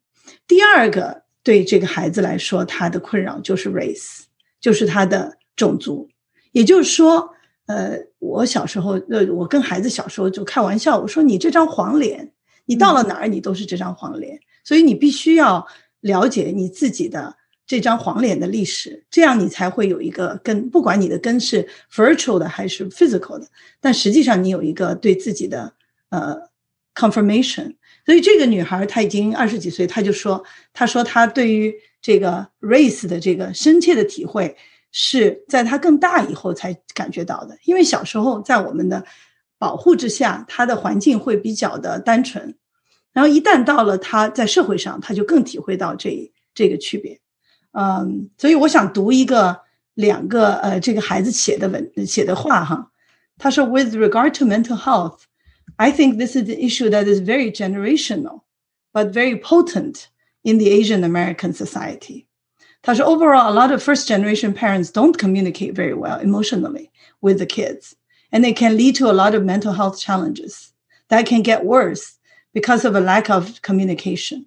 第二个对这个孩子来说，他的困扰就是 race，就是他的种族。也就是说，呃，我小时候，呃，我跟孩子小时候就开玩笑，我说你这张黄脸，你到了哪儿你都是这张黄脸，所以你必须要了解你自己的。这张黄脸的历史，这样你才会有一个根。不管你的根是 virtual 的还是 physical 的，但实际上你有一个对自己的呃 confirmation。所以这个女孩她已经二十几岁，她就说，她说她对于这个 race 的这个深切的体会，是在她更大以后才感觉到的。因为小时候在我们的保护之下，她的环境会比较的单纯，然后一旦到了她在社会上，她就更体会到这这个区别。嗯，所以我想读一个两个呃，这个孩子写的文写的话哈。他说：“With regard to mental health, I think this is an issue that is very generational, but very potent in the Asian American society.” 他说：“Overall, a lot of first generation parents don't communicate very well emotionally with the kids, and it can lead to a lot of mental health challenges that can get worse because of a lack of communication.”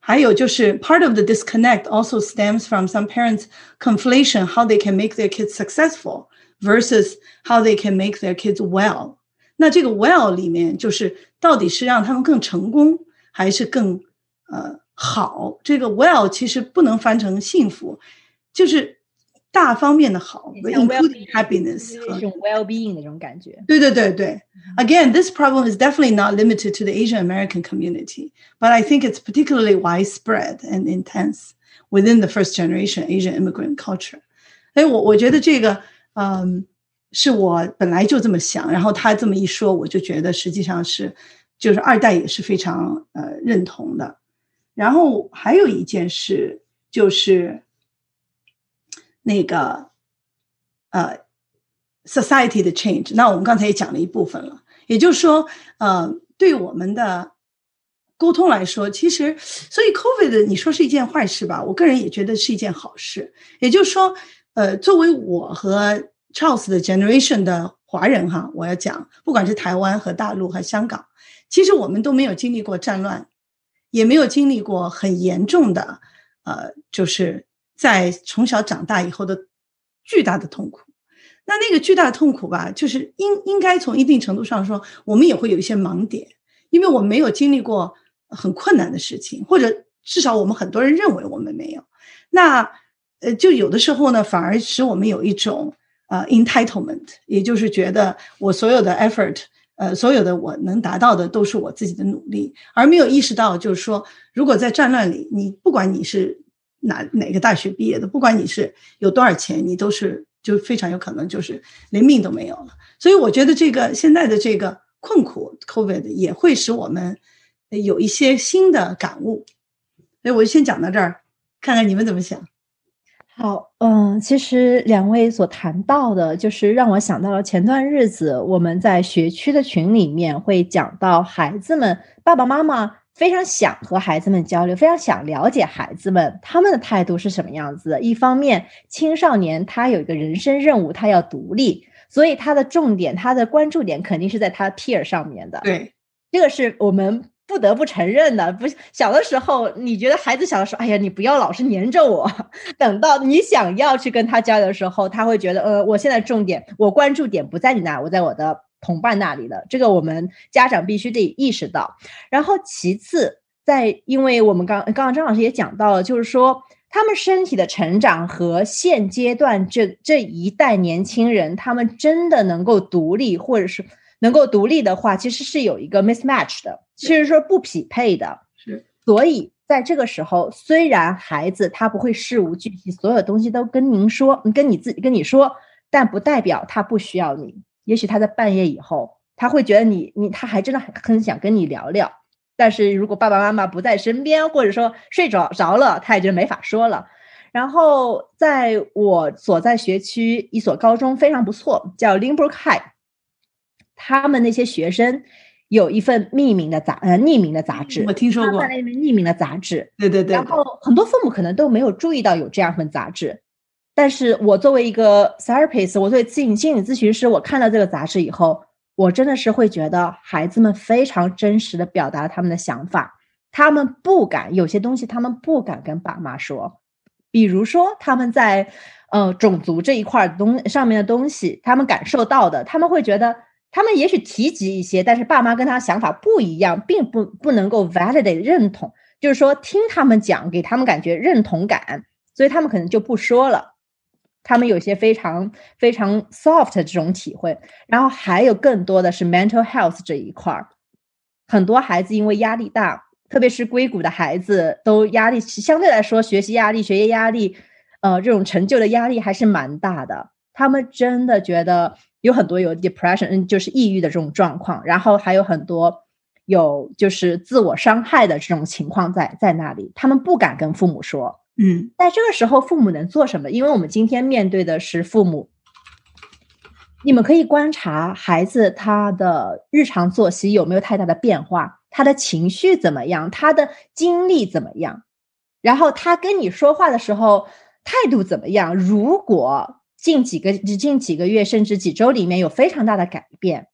还有就是 part of the disconnect also stems from some parents conflation how they can make their kids successful versus how they can make their kids well。那这个 well 里面就是到底是让他们更成功还是更呃好？这个 well 其实不能翻成幸福，就是 大方面的好，including happiness 一种 well-being 的这种感觉。对对对对，Again, this problem is definitely not limited to the Asian American community, but I think it's particularly widespread and intense within the first generation Asian immigrant culture. 哎，我我觉得这个，嗯，是我本来就这么想，然后他这么一说，我就觉得实际上是，就是二代也是非常呃认同的。然后还有一件事就是。 那个呃，society 的 change，那我们刚才也讲了一部分了。也就是说，呃，对我们的沟通来说，其实，所以 COVID 你说是一件坏事吧？我个人也觉得是一件好事。也就是说，呃，作为我和 Charles 的 generation 的华人哈，我要讲，不管是台湾和大陆和香港，其实我们都没有经历过战乱，也没有经历过很严重的，呃，就是。在从小长大以后的巨大的痛苦，那那个巨大的痛苦吧，就是应应该从一定程度上说，我们也会有一些盲点，因为我们没有经历过很困难的事情，或者至少我们很多人认为我们没有。那呃，就有的时候呢，反而使我们有一种呃 entitlement，也就是觉得我所有的 effort，呃，所有的我能达到的都是我自己的努力，而没有意识到，就是说，如果在战乱里，你不管你是。哪哪个大学毕业的，不管你是有多少钱，你都是就非常有可能就是连命都没有了。所以我觉得这个现在的这个困苦，COVID 也会使我们有一些新的感悟。所以我就先讲到这儿，看看你们怎么想。好，嗯，其实两位所谈到的，就是让我想到了前段日子我们在学区的群里面会讲到孩子们爸爸妈妈。非常想和孩子们交流，非常想了解孩子们他们的态度是什么样子的。一方面，青少年他有一个人生任务，他要独立，所以他的重点、他的关注点肯定是在他 peer 上面的。对，这个是我们不得不承认的。不，小的时候你觉得孩子小的时候，哎呀，你不要老是黏着我。[LAUGHS] 等到你想要去跟他交流的时候，他会觉得，呃，我现在重点，我关注点不在你那，我在我的。同伴那里的这个，我们家长必须得意识到。然后其次，在因为我们刚刚刚张老师也讲到了，就是说他们身体的成长和现阶段这这一代年轻人，他们真的能够独立，或者是能够独立的话，其实是有一个 mismatch 的，其实说不匹配的。是，所以在这个时候，虽然孩子他不会事无巨细，所有东西都跟您说，跟你自己跟你说，但不代表他不需要你。也许他在半夜以后，他会觉得你你他还真的很很想跟你聊聊，但是如果爸爸妈妈不在身边，或者说睡着着了，他也就没法说了。然后在我所在学区一所高中非常不错，叫 Limburg High，他们那些学生有一份匿名的杂呃匿名的杂志，我听说过那边匿名的杂志，对对对。然后很多父母可能都没有注意到有这样一份杂志。但是我作为一个 therapist，我作为心理心理咨询师，我看到这个杂志以后，我真的是会觉得孩子们非常真实的表达他们的想法，他们不敢有些东西，他们不敢跟爸妈说，比如说他们在呃种族这一块东上面的东西，他们感受到的，他们会觉得他们也许提及一些，但是爸妈跟他想法不一样，并不不能够 validate 认同，就是说听他们讲，给他们感觉认同感，所以他们可能就不说了。他们有些非常非常 soft 这种体会，然后还有更多的是 mental health 这一块儿。很多孩子因为压力大，特别是硅谷的孩子，都压力相对来说学习压力、学业压力，呃，这种成就的压力还是蛮大的。他们真的觉得有很多有 depression，就是抑郁的这种状况，然后还有很多有就是自我伤害的这种情况在在那里，他们不敢跟父母说。嗯，在这个时候，父母能做什么？因为我们今天面对的是父母，你们可以观察孩子他的日常作息有没有太大的变化，他的情绪怎么样，他的精力怎么样，然后他跟你说话的时候态度怎么样？如果近几个近几个月甚至几周里面有非常大的改变，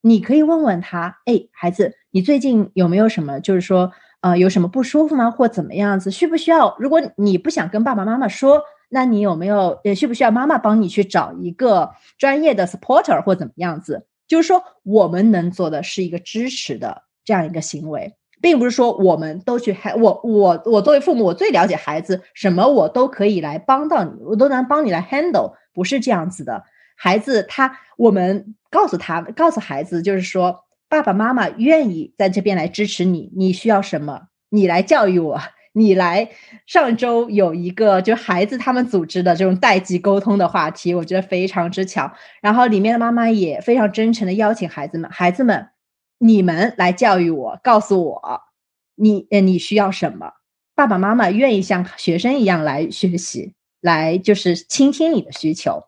你可以问问他：哎，孩子，你最近有没有什么？就是说。呃，有什么不舒服吗？或怎么样子？需不需要？如果你不想跟爸爸妈妈说，那你有没有？也需不需要妈妈帮你去找一个专业的 supporter 或怎么样子？就是说，我们能做的是一个支持的这样一个行为，并不是说我们都去还我我我作为父母，我最了解孩子，什么我都可以来帮到你，我都能帮你来 handle，不是这样子的。孩子他，我们告诉他，告诉孩子，就是说。爸爸妈妈愿意在这边来支持你，你需要什么？你来教育我，你来。上周有一个就孩子他们组织的这种代际沟通的话题，我觉得非常之巧。然后里面的妈妈也非常真诚的邀请孩子们，孩子们，你们来教育我，告诉我你呃你需要什么？爸爸妈妈愿意像学生一样来学习，来就是倾听你的需求。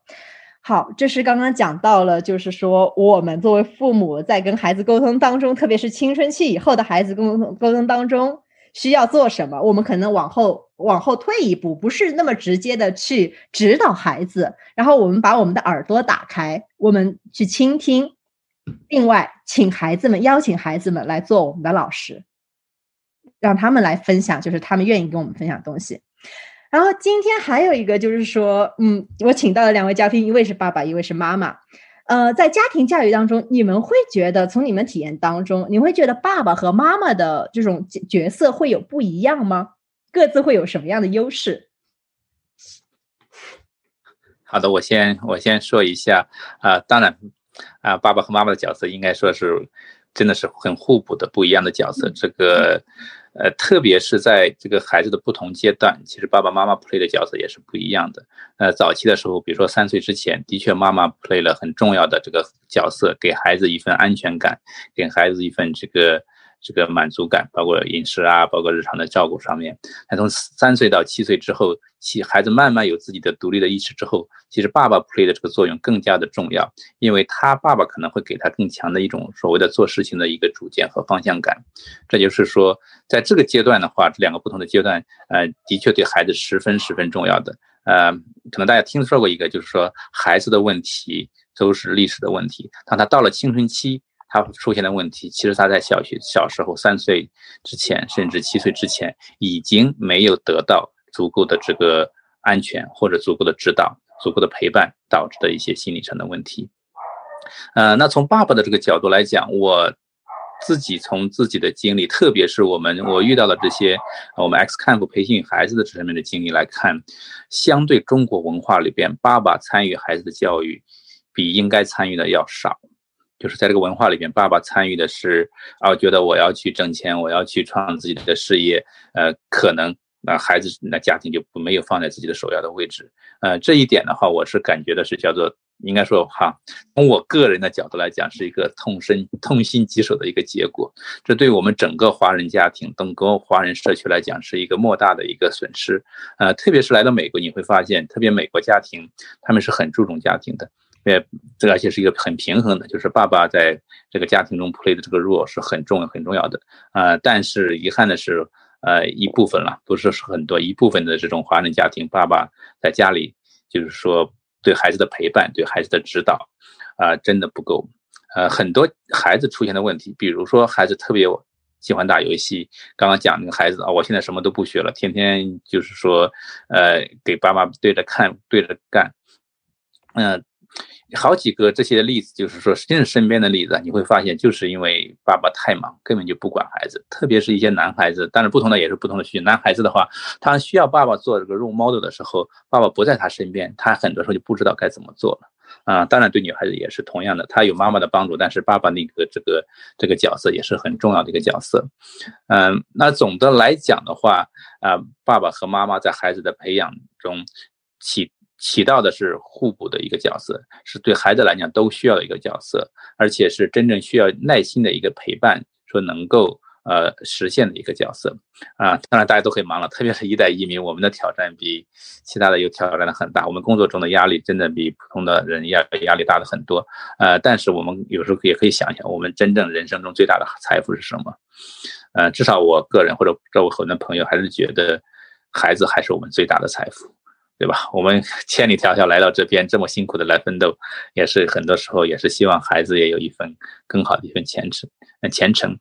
好，这是刚刚讲到了，就是说我们作为父母在跟孩子沟通当中，特别是青春期以后的孩子沟通沟通当中需要做什么。我们可能往后往后退一步，不是那么直接的去指导孩子，然后我们把我们的耳朵打开，我们去倾听。另外，请孩子们邀请孩子们来做我们的老师，让他们来分享，就是他们愿意跟我们分享东西。然后今天还有一个就是说，嗯，我请到了两位嘉宾，一位是爸爸，一位是妈妈。呃，在家庭教育当中，你们会觉得从你们体验当中，你会觉得爸爸和妈妈的这种角色会有不一样吗？各自会有什么样的优势？好的，我先我先说一下啊，当然啊，爸爸和妈妈的角色应该说是真的是很互补的不一样的角色，这个。呃，特别是在这个孩子的不同阶段，其实爸爸妈妈 play 的角色也是不一样的。呃，早期的时候，比如说三岁之前，的确妈妈 play 了很重要的这个角色，给孩子一份安全感，给孩子一份这个。这个满足感，包括饮食啊，包括日常的照顾上面。那从三岁到七岁之后，其孩子慢慢有自己的独立的意识之后，其实爸爸 play 的这个作用更加的重要，因为他爸爸可能会给他更强的一种所谓的做事情的一个主见和方向感。这就是说，在这个阶段的话，这两个不同的阶段，呃，的确对孩子十分十分重要的。呃，可能大家听说过一个，就是说孩子的问题都是历史的问题。当他到了青春期。他出现的问题，其实他在小学小时候三岁之前，甚至七岁之前，已经没有得到足够的这个安全或者足够的指导、足够的陪伴，导致的一些心理上的问题。呃，那从爸爸的这个角度来讲，我自己从自己的经历，特别是我们我遇到了这些我们 X 看护培训孩子的这上面的经历来看，相对中国文化里边，爸爸参与孩子的教育比应该参与的要少。就是在这个文化里边，爸爸参与的是啊，觉得我要去挣钱，我要去创自己的事业，呃，可能那孩子那家庭就不没有放在自己的首要的位置，呃，这一点的话，我是感觉的是叫做应该说哈，从我个人的角度来讲，是一个痛身痛心疾首的一个结果，这对我们整个华人家庭、整个华人社区来讲，是一个莫大的一个损失，呃，特别是来到美国，你会发现，特别美国家庭他们是很注重家庭的。呃，这而且是一个很平衡的，就是爸爸在这个家庭中 play 的这个 role 是很重要、很重要的。呃，但是遗憾的是，呃，一部分了，不是很多，一部分的这种华人家庭，爸爸在家里就是说对孩子的陪伴，对孩子的指导，啊，真的不够。呃，很多孩子出现的问题，比如说孩子特别喜欢打游戏，刚刚讲那个孩子啊，我现在什么都不学了，天天就是说，呃，给爸妈对着看，对着干，嗯。好几个这些例子，就是说，真是身边的例子，你会发现，就是因为爸爸太忙，根本就不管孩子。特别是一些男孩子，但是不同的也是不同的需求。男孩子的话，他需要爸爸做这个 role model 的时候，爸爸不在他身边，他很多时候就不知道该怎么做了。啊，当然对女孩子也是同样的，他有妈妈的帮助，但是爸爸那个这个这个角色也是很重要的一个角色。嗯，那总的来讲的话，啊，爸爸和妈妈在孩子的培养中起。起到的是互补的一个角色，是对孩子来讲都需要的一个角色，而且是真正需要耐心的一个陪伴，说能够呃实现的一个角色啊。当然大家都很忙了，特别是一代移民，我们的挑战比其他的有挑战的很大，我们工作中的压力真的比普通的人压压力大的很多。呃，但是我们有时候也可以想想，我们真正人生中最大的财富是什么？呃，至少我个人或者周围很多朋友还是觉得，孩子还是我们最大的财富。对吧？我们千里迢迢来到这边，这么辛苦的来奋斗，也是很多时候也是希望孩子也有一份更好的一份前程。前程，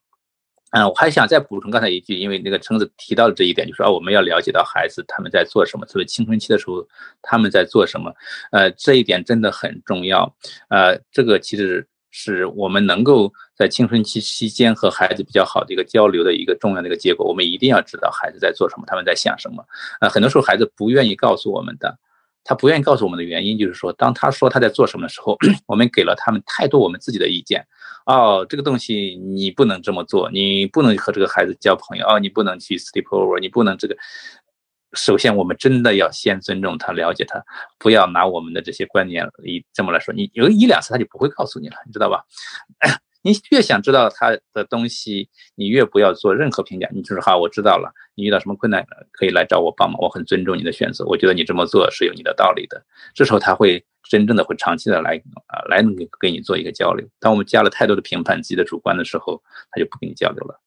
嗯，我还想再补充刚才一句，因为那个橙子提到了这一点，就是说我们要了解到孩子他们在做什么，特别青春期的时候他们在做什么，呃，这一点真的很重要。呃，这个其实。是我们能够在青春期期间和孩子比较好的一个交流的一个重要的一个结果。我们一定要知道孩子在做什么，他们在想什么。呃，很多时候孩子不愿意告诉我们的，他不愿意告诉我们的原因就是说，当他说他在做什么的时候，[CLEARS THROAT] 我们给了他们太多我们自己的意见。哦，这个东西你不能这么做，你不能和这个孩子交朋友。哦，你不能去 sleep over，你不能这个。首先，我们真的要先尊重他，了解他，不要拿我们的这些观念一这么来说。你有一两次，他就不会告诉你了，你知道吧？[CLEARS THROAT] 你越想知道他的东西，你越不要做任何评价。你就是好，我知道了。你遇到什么困难，可以来找我帮忙，我很尊重你的选择。我觉得你这么做是有你的道理的。这时候他会真正的会长期的来啊，来跟你做一个交流。当我们加了太多的评判、自己的主观的时候，他就不跟你交流了。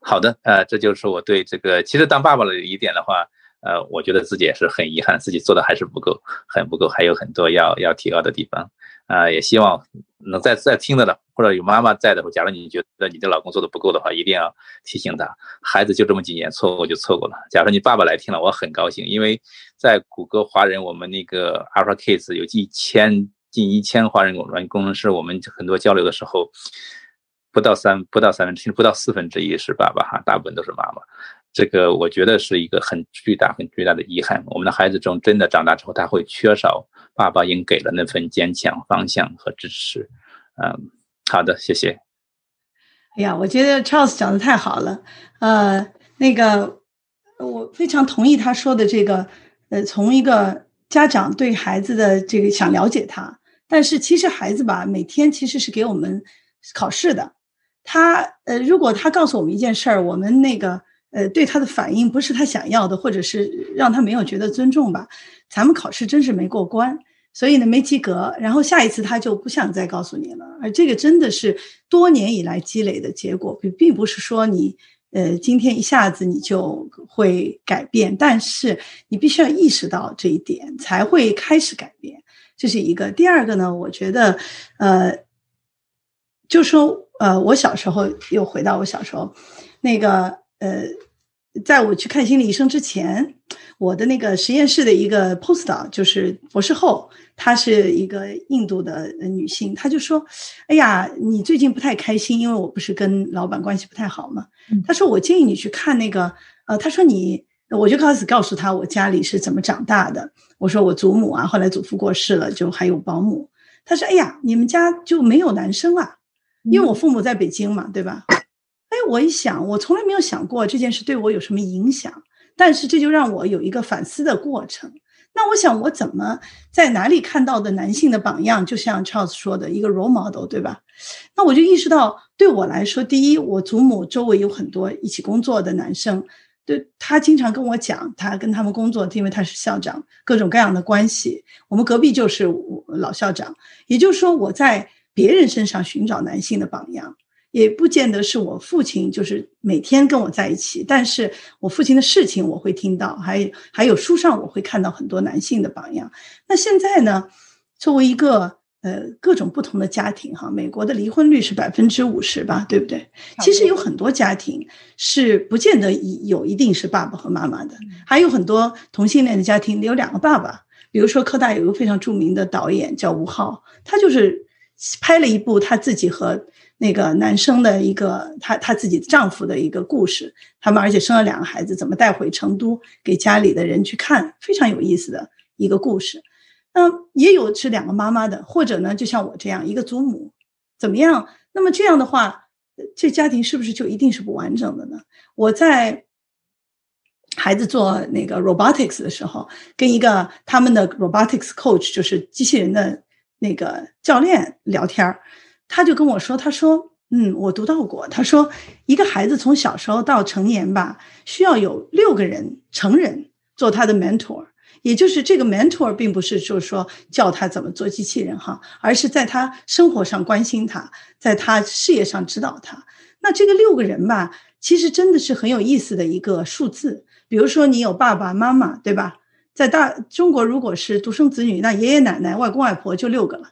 好的，呃，这就是我对这个，其实当爸爸的一点的话，呃，我觉得自己也是很遗憾，自己做的还是不够，很不够，还有很多要要提高的地方，啊，也希望能在在听的了，或者有妈妈在的，假如你觉得你的老公做的不够的话，一定要提醒他，孩子就这么几年，错过就错过了。假如你爸爸来听了，我很高兴，因为在谷歌华人，我们那个 Alpha Kids 有一千近一千华人软工程师，我们很多交流的时候。不到三，不到三分之一，不到四分之一是爸爸哈，大部分都是妈妈。这个我觉得是一个很巨大、很巨大的遗憾。我们的孩子中真的长大之后，他会缺少爸爸应给的那份坚强、方向和支持。嗯，好的，谢谢。哎呀，我觉得 Charles 讲的太好了。呃，那个我非常同意他说的这个。呃，从一个家长对孩子的这个想了解他，但是其实孩子吧，每天其实是给我们考试的。他呃，如果他告诉我们一件事儿，我们那个呃，对他的反应不是他想要的，或者是让他没有觉得尊重吧，咱们考试真是没过关，所以呢没及格，然后下一次他就不想再告诉你了。而这个真的是多年以来积累的结果，并并不是说你呃今天一下子你就会改变，但是你必须要意识到这一点，才会开始改变。这是一个。第二个呢，我觉得呃，就说。呃，我小时候又回到我小时候，那个呃，在我去看心理医生之前，我的那个实验室的一个 postdoc 就是博士后，她是一个印度的女性，她就说：“哎呀，你最近不太开心，因为我不是跟老板关系不太好嘛。”她说：“我建议你去看那个，呃，她说你，我就开始告诉她我家里是怎么长大的。我说我祖母啊，后来祖父过世了，就还有保姆。她说：哎呀，你们家就没有男生啊？”因为我父母在北京嘛，对吧？哎，我一想，我从来没有想过这件事对我有什么影响，但是这就让我有一个反思的过程。那我想，我怎么在哪里看到的男性的榜样？就像 Charles 说的一个 role model，对吧？那我就意识到，对我来说，第一，我祖母周围有很多一起工作的男生，对他经常跟我讲，他跟他们工作，因为他是校长，各种各样的关系。我们隔壁就是老校长，也就是说，我在。别人身上寻找男性的榜样，也不见得是我父亲就是每天跟我在一起，但是我父亲的事情我会听到，还有还有书上我会看到很多男性的榜样。那现在呢，作为一个呃各种不同的家庭哈，美国的离婚率是百分之五十吧，对不对？其实有很多家庭是不见得有一定是爸爸和妈妈的，还有很多同性恋的家庭有两个爸爸。比如说科大有一个非常著名的导演叫吴昊，他就是拍了一部她自己和。那个男生的一个，她她自己丈夫的一个故事，他们而且生了两个孩子，怎么带回成都给家里的人去看，非常有意思的一个故事。那也有是两个妈妈的，或者呢，就像我这样一个祖母，怎么样？那么这样的话，这家庭是不是就一定是不完整的呢？我在孩子做那个 robotics 的时候，跟一个他们的 robotics coach，就是机器人的那个教练聊天儿。他就跟我说：“他说，嗯，我读到过。他说，一个孩子从小时候到成年吧，需要有六个人成人做他的 mentor，也就是这个 mentor 并不是就是说教他怎么做机器人哈，而是在他生活上关心他，在他事业上指导他。那这个六个人吧，其实真的是很有意思的一个数字。比如说你有爸爸妈妈，对吧？在大中国，如果是独生子女，那爷爷奶奶、外公外婆就六个了。”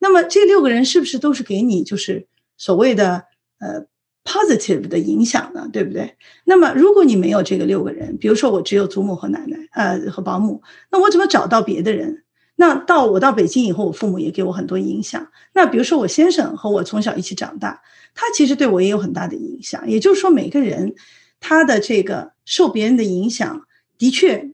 那么这六个人是不是都是给你就是所谓的呃 positive 的影响呢？对不对？那么如果你没有这个六个人，比如说我只有祖母和奶奶，呃和保姆，那我怎么找到别的人？那到我到北京以后，我父母也给我很多影响。那比如说我先生和我从小一起长大，他其实对我也有很大的影响。也就是说，每个人他的这个受别人的影响，的确，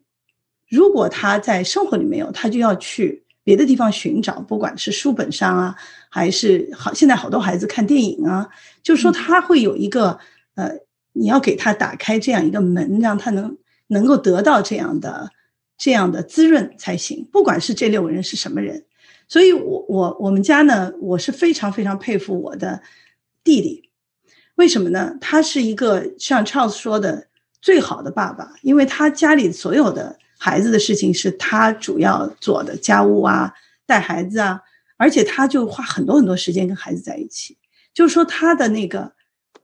如果他在生活里没有，他就要去。别的地方寻找，不管是书本上啊，还是好，现在好多孩子看电影啊，就是说他会有一个呃，你要给他打开这样一个门，让他能能够得到这样的这样的滋润才行。不管是这六个人是什么人，所以我我我们家呢，我是非常非常佩服我的弟弟，为什么呢？他是一个像 Charles 说的最好的爸爸，因为他家里所有的。孩子的事情是他主要做的家务啊，带孩子啊，而且他就花很多很多时间跟孩子在一起。就是说，他的那个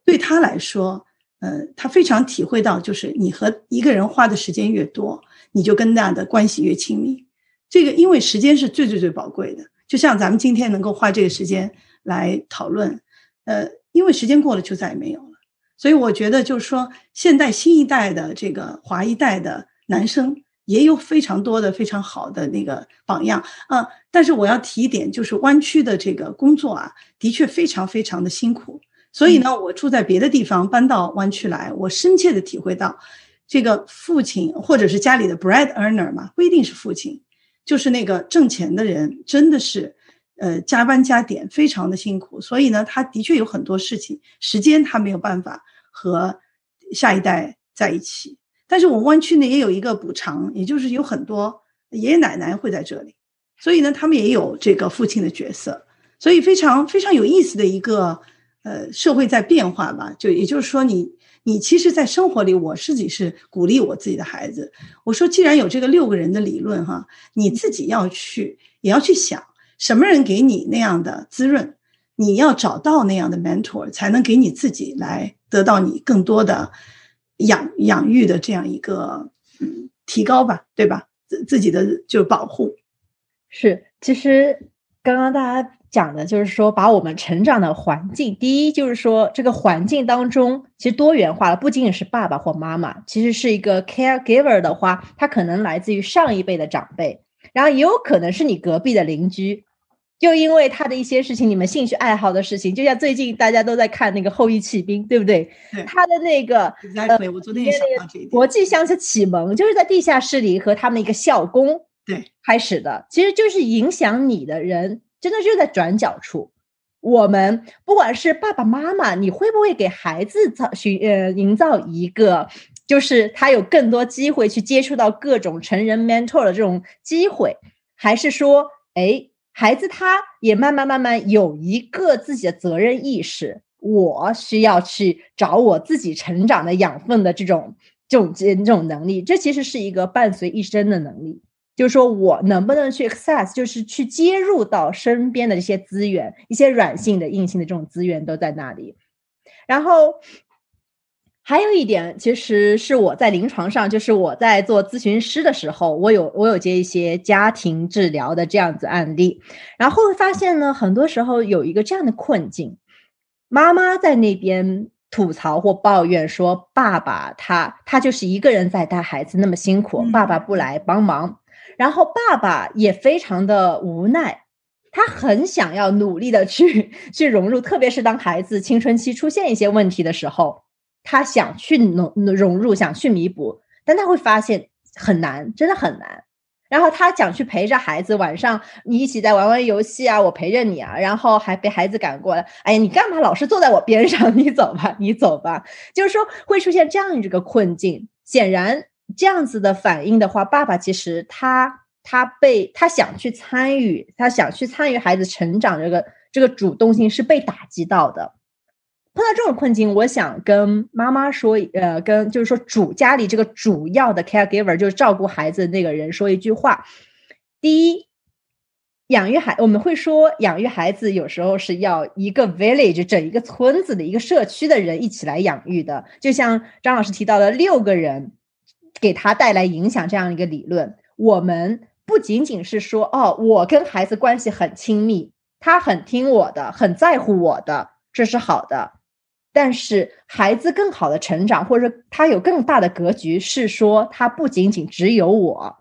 对他来说，呃，他非常体会到，就是你和一个人花的时间越多，你就跟那样的关系越亲密。这个因为时间是最最最宝贵的，就像咱们今天能够花这个时间来讨论，呃，因为时间过了就再也没有了。所以我觉得，就是说，现代新一代的这个华一代的男生。也有非常多的非常好的那个榜样啊，但是我要提一点，就是湾区的这个工作啊，的确非常非常的辛苦。所以呢，我住在别的地方，搬到湾区来，我深切的体会到，这个父亲或者是家里的 bread earner 嘛，不一定是父亲，就是那个挣钱的人，真的是呃加班加点，非常的辛苦。所以呢，他的确有很多事情，时间他没有办法和下一代在一起。但是我们湾区呢也有一个补偿，也就是有很多爷爷奶奶会在这里，所以呢他们也有这个父亲的角色，所以非常非常有意思的一个呃社会在变化吧。就也就是说，你你其实，在生活里，我自己是鼓励我自己的孩子，我说既然有这个六个人的理论哈，你自己要去也要去想什么人给你那样的滋润，你要找到那样的 mentor，才能给你自己来得到你更多的。养养育的这样一个嗯提高吧，对吧？自自己的就是保护，是。其实刚刚大家讲的就是说，把我们成长的环境，第一就是说这个环境当中其实多元化了，不仅仅是爸爸或妈妈，其实是一个 caregiver 的话，他可能来自于上一辈的长辈，然后也有可能是你隔壁的邻居。就因为他的一些事情，你们兴趣爱好的事情，就像最近大家都在看那个《后羿弃兵》，对不对？他的那个呃，我昨天也想到这一点。国际象棋启蒙就是在地下室里和他们一个校工对开始的，其实就是影响你的人，真的就在转角处。我们不管是爸爸妈妈，你会不会给孩子造寻呃营造一个，就是他有更多机会去接触到各种成人 mentor 的这种机会，还是说，哎？孩子他也慢慢慢慢有一个自己的责任意识，我需要去找我自己成长的养分的这种这种这种能力，这其实是一个伴随一生的能力。就是说我能不能去 access，就是去接入到身边的这些资源，一些软性的、硬性的这种资源都在那里。然后还有一点，其实是我在临床上，就是我在做咨询师的时候，我有我有接一些家庭治疗的这样子案例，然后会发现呢，很多时候有一个这样的困境，妈妈在那边吐槽或抱怨说，爸爸他他就是一个人在带孩子那么辛苦，爸爸不来帮忙，然后爸爸也非常的无奈。他很想要努力的去 [LAUGHS] 去融入，特别是当孩子青春期出现一些问题的时候，他想去融融入，想去弥补，但他会发现很难，真的很难。然后他想去陪着孩子，晚上你一起在玩玩游戏啊，我陪着你啊，然后还被孩子赶过来，哎呀，你干嘛老是坐在我边上？[LAUGHS] 你走吧，你走吧。就是说会出现这样一个困境。显然这样子的反应的话，爸爸其实他。他被他想去参与，他想去参与孩子成长，这个这个主动性是被打击到的。碰到这种困境，我想跟妈妈说，呃，跟就是说主家里这个主要的 caregiver，就是照顾孩子那个人说一句话：第一，养育孩我们会说养育孩子有时候是要一个 village 整一个村子的一个社区的人一起来养育的，就像张老师提到的六个人给他带来影响这样一个理论，我们。不仅仅是说哦，我跟孩子关系很亲密，他很听我的，很在乎我的，这是好的。但是孩子更好的成长，或者说他有更大的格局，是说他不仅仅只有我，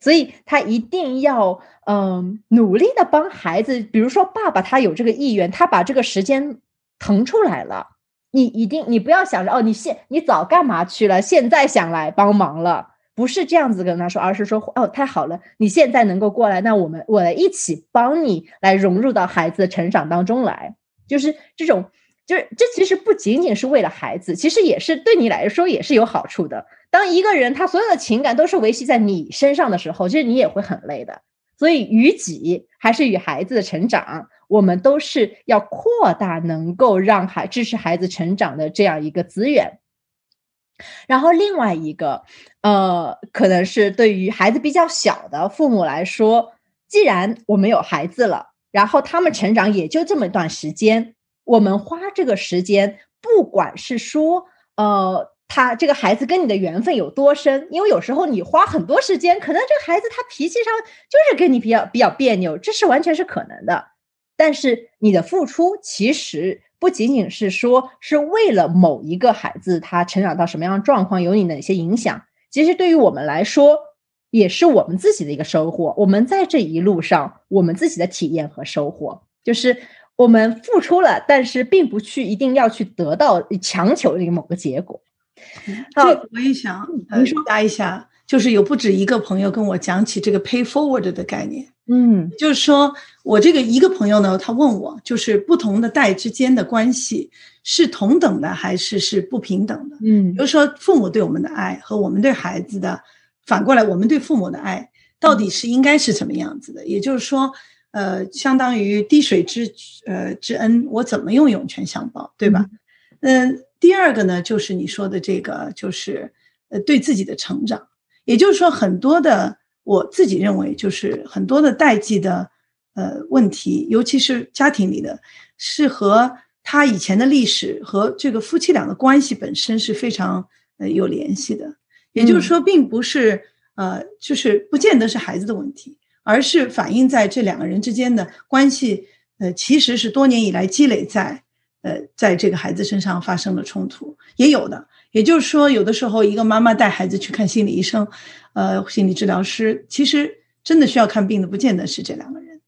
所以他一定要嗯努力的帮孩子。比如说爸爸他有这个意愿，他把这个时间腾出来了，你一定你不要想着哦，你现你早干嘛去了，现在想来帮忙了。不是这样子跟他说，而是说哦，太好了，你现在能够过来，那我们我来一起帮你来融入到孩子的成长当中来，就是这种，就是这其实不仅仅是为了孩子，其实也是对你来说也是有好处的。当一个人他所有的情感都是维系在你身上的时候，其实你也会很累的。所以与己还是与孩子的成长，我们都是要扩大能够让孩支持孩子成长的这样一个资源。然后另外一个，呃，可能是对于孩子比较小的父母来说，既然我们有孩子了，然后他们成长也就这么一段时间，我们花这个时间，不管是说，呃，他这个孩子跟你的缘分有多深，因为有时候你花很多时间，可能这个孩子他脾气上就是跟你比较比较别扭，这是完全是可能的，但是你的付出其实。不仅仅是说是为了某一个孩子他成长到什么样的状况有你哪些影响，其实对于我们来说也是我们自己的一个收获。我们在这一路上，我们自己的体验和收获，就是我们付出了，但是并不去一定要去得到强求这个某个结果。好，我也想回答一下，就是有不止一个朋友跟我讲起这个 pay forward 的概念。嗯，就是说我这个一个朋友呢，他问我，就是不同的代之间的关系是同等的还是是不平等的？嗯，比如说父母对我们的爱和我们对孩子的，反过来我们对父母的爱到底是应该是什么样子的？也就是说，呃，相当于滴水之呃之恩，我怎么用涌泉相报，对吧？嗯，第二个呢，就是你说的这个，就是呃对自己的成长，也就是说很多的。我自己认为，就是很多的代际的呃问题，尤其是家庭里的，是和他以前的历史和这个夫妻俩的关系本身是非常呃有联系的。也就是说，并不是呃，就是不见得是孩子的问题，而是反映在这两个人之间的关系，呃，其实是多年以来积累在呃在这个孩子身上发生了冲突，也有的。也就是说，有的时候一个妈妈带孩子去看心理医生，呃，心理治疗师，其实真的需要看病的，不见得是这两个人。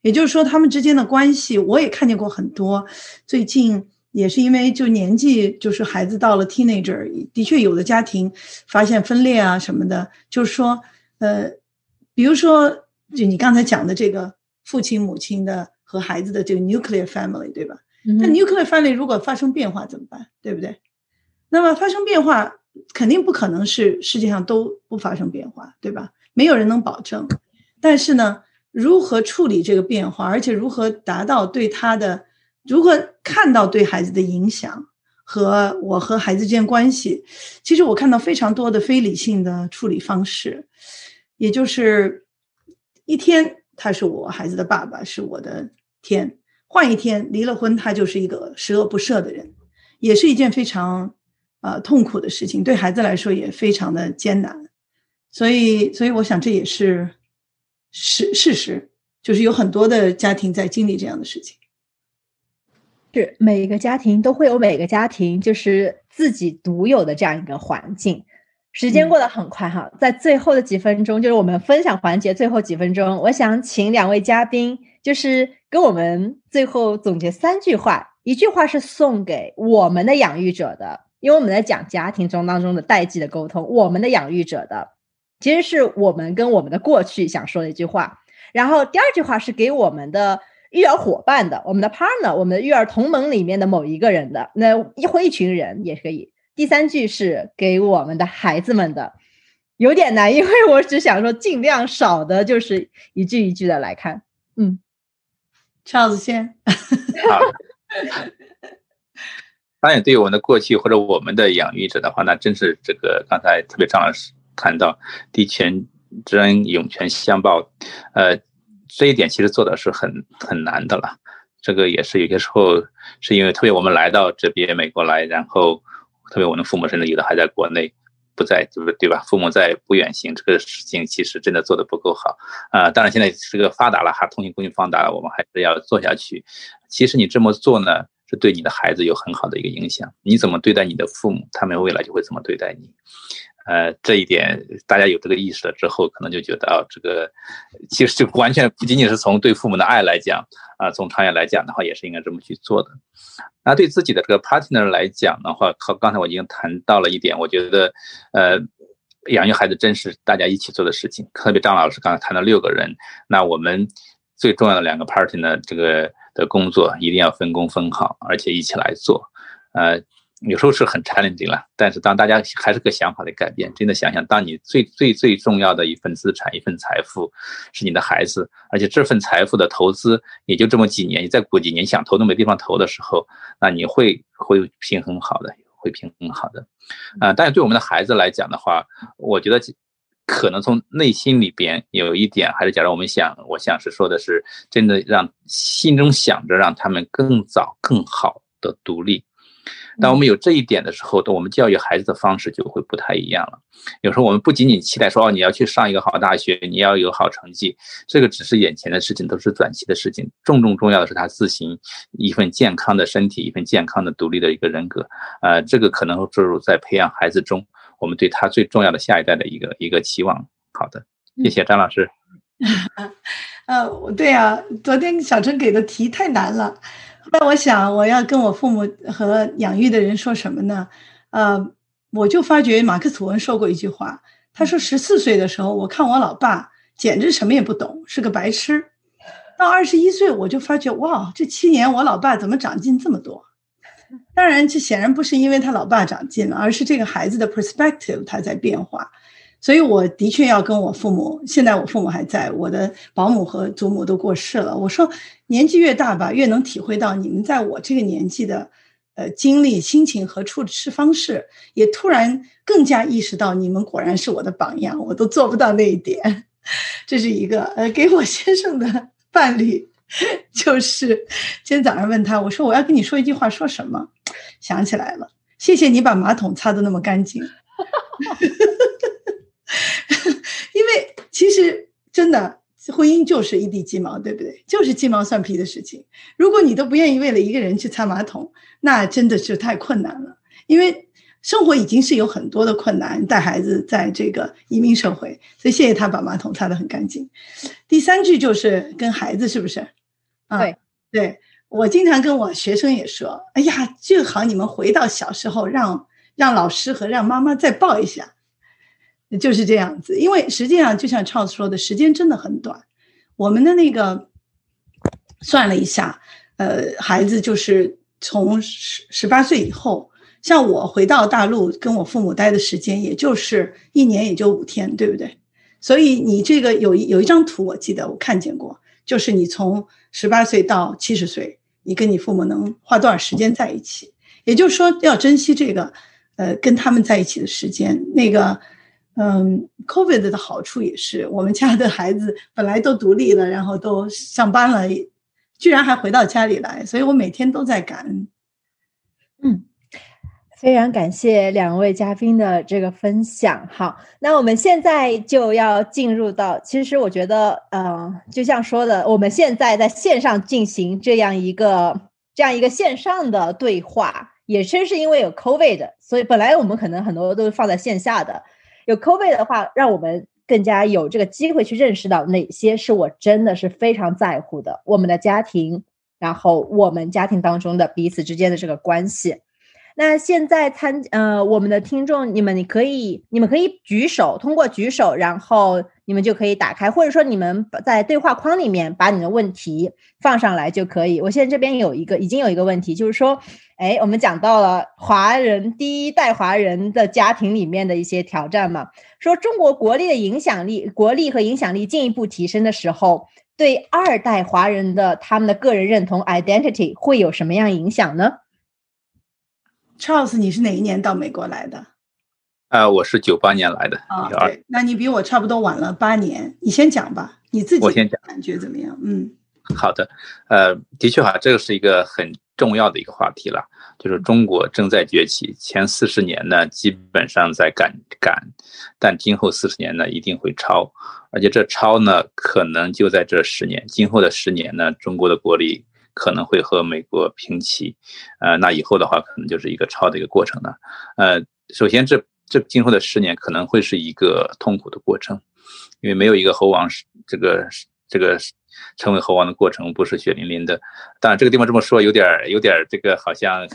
也就是说，他们之间的关系，我也看见过很多。最近也是因为就年纪，就是孩子到了 teenager，的确有的家庭发现分裂啊什么的。就是说，呃，比如说，就你刚才讲的这个父亲母亲的和孩子的这个 nuclear family，对吧？那 nuclear family 如果发生变化怎么办？对不对？那么发生变化，肯定不可能是世界上都不发生变化，对吧？没有人能保证。但是呢，如何处理这个变化，而且如何达到对他的，如何看到对孩子的影响和我和孩子之间关系，其实我看到非常多的非理性的处理方式，也就是一天他是我孩子的爸爸，是我的天；换一天离了婚，他就是一个十恶不赦的人。也是一件非常呃痛苦的事情，对孩子来说也非常的艰难。所以，所以我想这也是事事实，就是有很多的家庭在经历这样的事情。是每个家庭都会有每个家庭就是自己独有的这样一个环境。时间过得很快哈，在最后的几分钟，就是我们分享环节最后几分钟，我想请两位嘉宾，就是跟我们最后总结三句话。一句话是送给我们的养育者的，因为我们在讲家庭中当中的代际的沟通，我们的养育者的，其实是我们跟我们的过去想说的一句话。然后第二句话是给我们的育儿伙伴的，我们的 partner，我们的育儿同盟里面的某一个人的，那一或一群人也可以。第三句是给我们的孩子们的，有点难，因为我只想说尽量少的，就是一句一句的来看。嗯，Charles 先。好。[LAUGHS] 当然，对于我们的过去或者我们的养育者的话，那真是这个刚才特别张老师谈到“地权之恩，涌泉相报”，呃，这一点其实做的是很很难的了。这个也是有些时候是因为特别我们来到这边美国来，然后。特别我们父母甚至有的还在国内，不在，就是对吧？父母在不远行，这个事情其实真的做的不够好啊。当然现在这个发达了，哈，通信工具发达了，我们还是要做下去。其实你这么做呢，是对你的孩子有很好的一个影响。你怎么对待你的父母，他们未来就会怎么对待你。呃，这一点大家有这个意识了之后，可能就觉得啊，这个其实就完全不仅仅是从对父母的爱来讲啊，从长远来讲的话，也是应该这么去做的。那对自己的这个 partner 来讲的话，靠刚才我已经谈到了一点，我觉得，呃，养育孩子真是大家一起做的事情。特别张老师刚才谈到六个人，那我们最重要的两个 partner 这个的工作一定要分工分好，而且一起来做，呃。有时候是很 challenging 了，但是当大家还是个想法的改变，真的想想，当你最最最重要的一份资产、一份财富是你的孩子，而且这份财富的投资也就这么几年，你再过几年想投都没地方投的时候，那你会会平衡好的，会平衡好的。啊，但是对我们的孩子来讲的话，我觉得可能从内心里边有一点，还是假如我们想，我想是说的是，真的让心中想着让他们更早、更好的独立。当我们有这一点的时候，我们教育孩子的方式就会不太一样了。有时候我们不仅仅期待说哦，你要去上一个好大学，你要有好成绩，这个只是眼前的事情，都是短期的事情。重重重要的是他自行一份健康的身体，一份健康的独立的一个人格。呃，这个可能就是在培养孩子中，我们对他最重要的下一代的一个一个期望。好的，谢谢张老师。[LAUGHS] 呃，对啊，昨天小陈给的题太难了。那我想，我要跟我父母和养育的人说什么呢？呃，我就发觉马克吐温说过一句话，他说十四岁的时候，我看我老爸简直什么也不懂，是个白痴。到二十一岁，我就发觉，哇，这七年我老爸怎么长进这么多？当然，这显然不是因为他老爸长进了，而是这个孩子的 perspective 他在变化。所以我的确要跟我父母，现在我父母还在，我的保姆和祖母都过世了。我说，年纪越大吧，越能体会到你们在我这个年纪的，呃，经历、心情和处事方式，也突然更加意识到你们果然是我的榜样，我都做不到那一点。[LAUGHS] 这是一个，呃，给我先生的伴侣，就是今天早上问他，我说我要跟你说一句话，说什么？想起来了，谢谢你把马桶擦得那么干净。[LAUGHS] 其实真的婚姻就是一地鸡毛，对不对？就是鸡毛蒜皮的事情。如果你都不愿意为了一个人去擦马桶，那真的是太困难了。因为生活已经是有很多的困难，带孩子在这个移民社会，所以谢谢他把马桶擦得很干净。第三句就是跟孩子是不是？对对，我经常跟我学生也说：“哎呀，最好你们回到小时候，让让老师和让妈妈再抱一下。”就是这样子，因为实际上就像 Charles 说的，时间真的很短。我们的那个算了一下，呃，孩子就是从十十八岁以后，像我回到大陆跟我父母待的时间，也就是一年也就五天，对不对？所以你这个有一有一张图，我记得我看见过，就是你从十八岁到七十岁，你跟你父母能花多少时间在一起？也就是说，要珍惜这个，呃，跟他们在一起的时间，那个。嗯，COVID 的好处也是，我们家的孩子本来都独立了，然后都上班了，居然还回到家里来，所以我每天都在感恩。嗯，非常感谢两位嘉宾的这个分享。好，那我们现在就要进入到，其实我觉得，嗯，就像说的，我们现在在线上进行这样一个这样一个线上的对话，也正是因为有 COVID，所以本来我们可能很多都是放在线下的，有 COVID 的话，让我们更加有这个机会去认识到哪些是我真的是非常在乎的，我们的家庭，然后我们家庭当中的彼此之间的这个关系。那现在参呃，我们的听众，你们你可以，你们可以举手，通过举手，然后你们就可以打开，或者说你们在对话框里面把你的问题放上来就可以。我现在这边有一个，已经有一个问题，就是说，哎，我们讲到了华人第一代华人的家庭里面的一些挑战嘛，说中国国力的影响力、国力和影响力进一步提升的时候，对二代华人的他们的个人认同 identity 会有什么样影响呢？？Charles，你是哪一年到美国来的？啊，我是九八年来的。啊，对，那你比我差不多晚了八年。你先讲吧，你自己我先讲，感觉怎么样？嗯，好的，呃，的确哈，这个是一个很重要的一个话题了，就是中国正在崛起，前四十年呢基本上在赶赶，但今后四十年呢一定会超，而且这超呢可能就在这十年，今后的十年呢，中国的国力。可能会和美国平齐，呃，那以后的话可能就是一个超的一个过程了。呃，首先这这今后的十年可能会是一个痛苦的过程，因为没有一个猴王是这个这个成为猴王的过程不是血淋淋的。当然这个地方这么说有点有点这个好像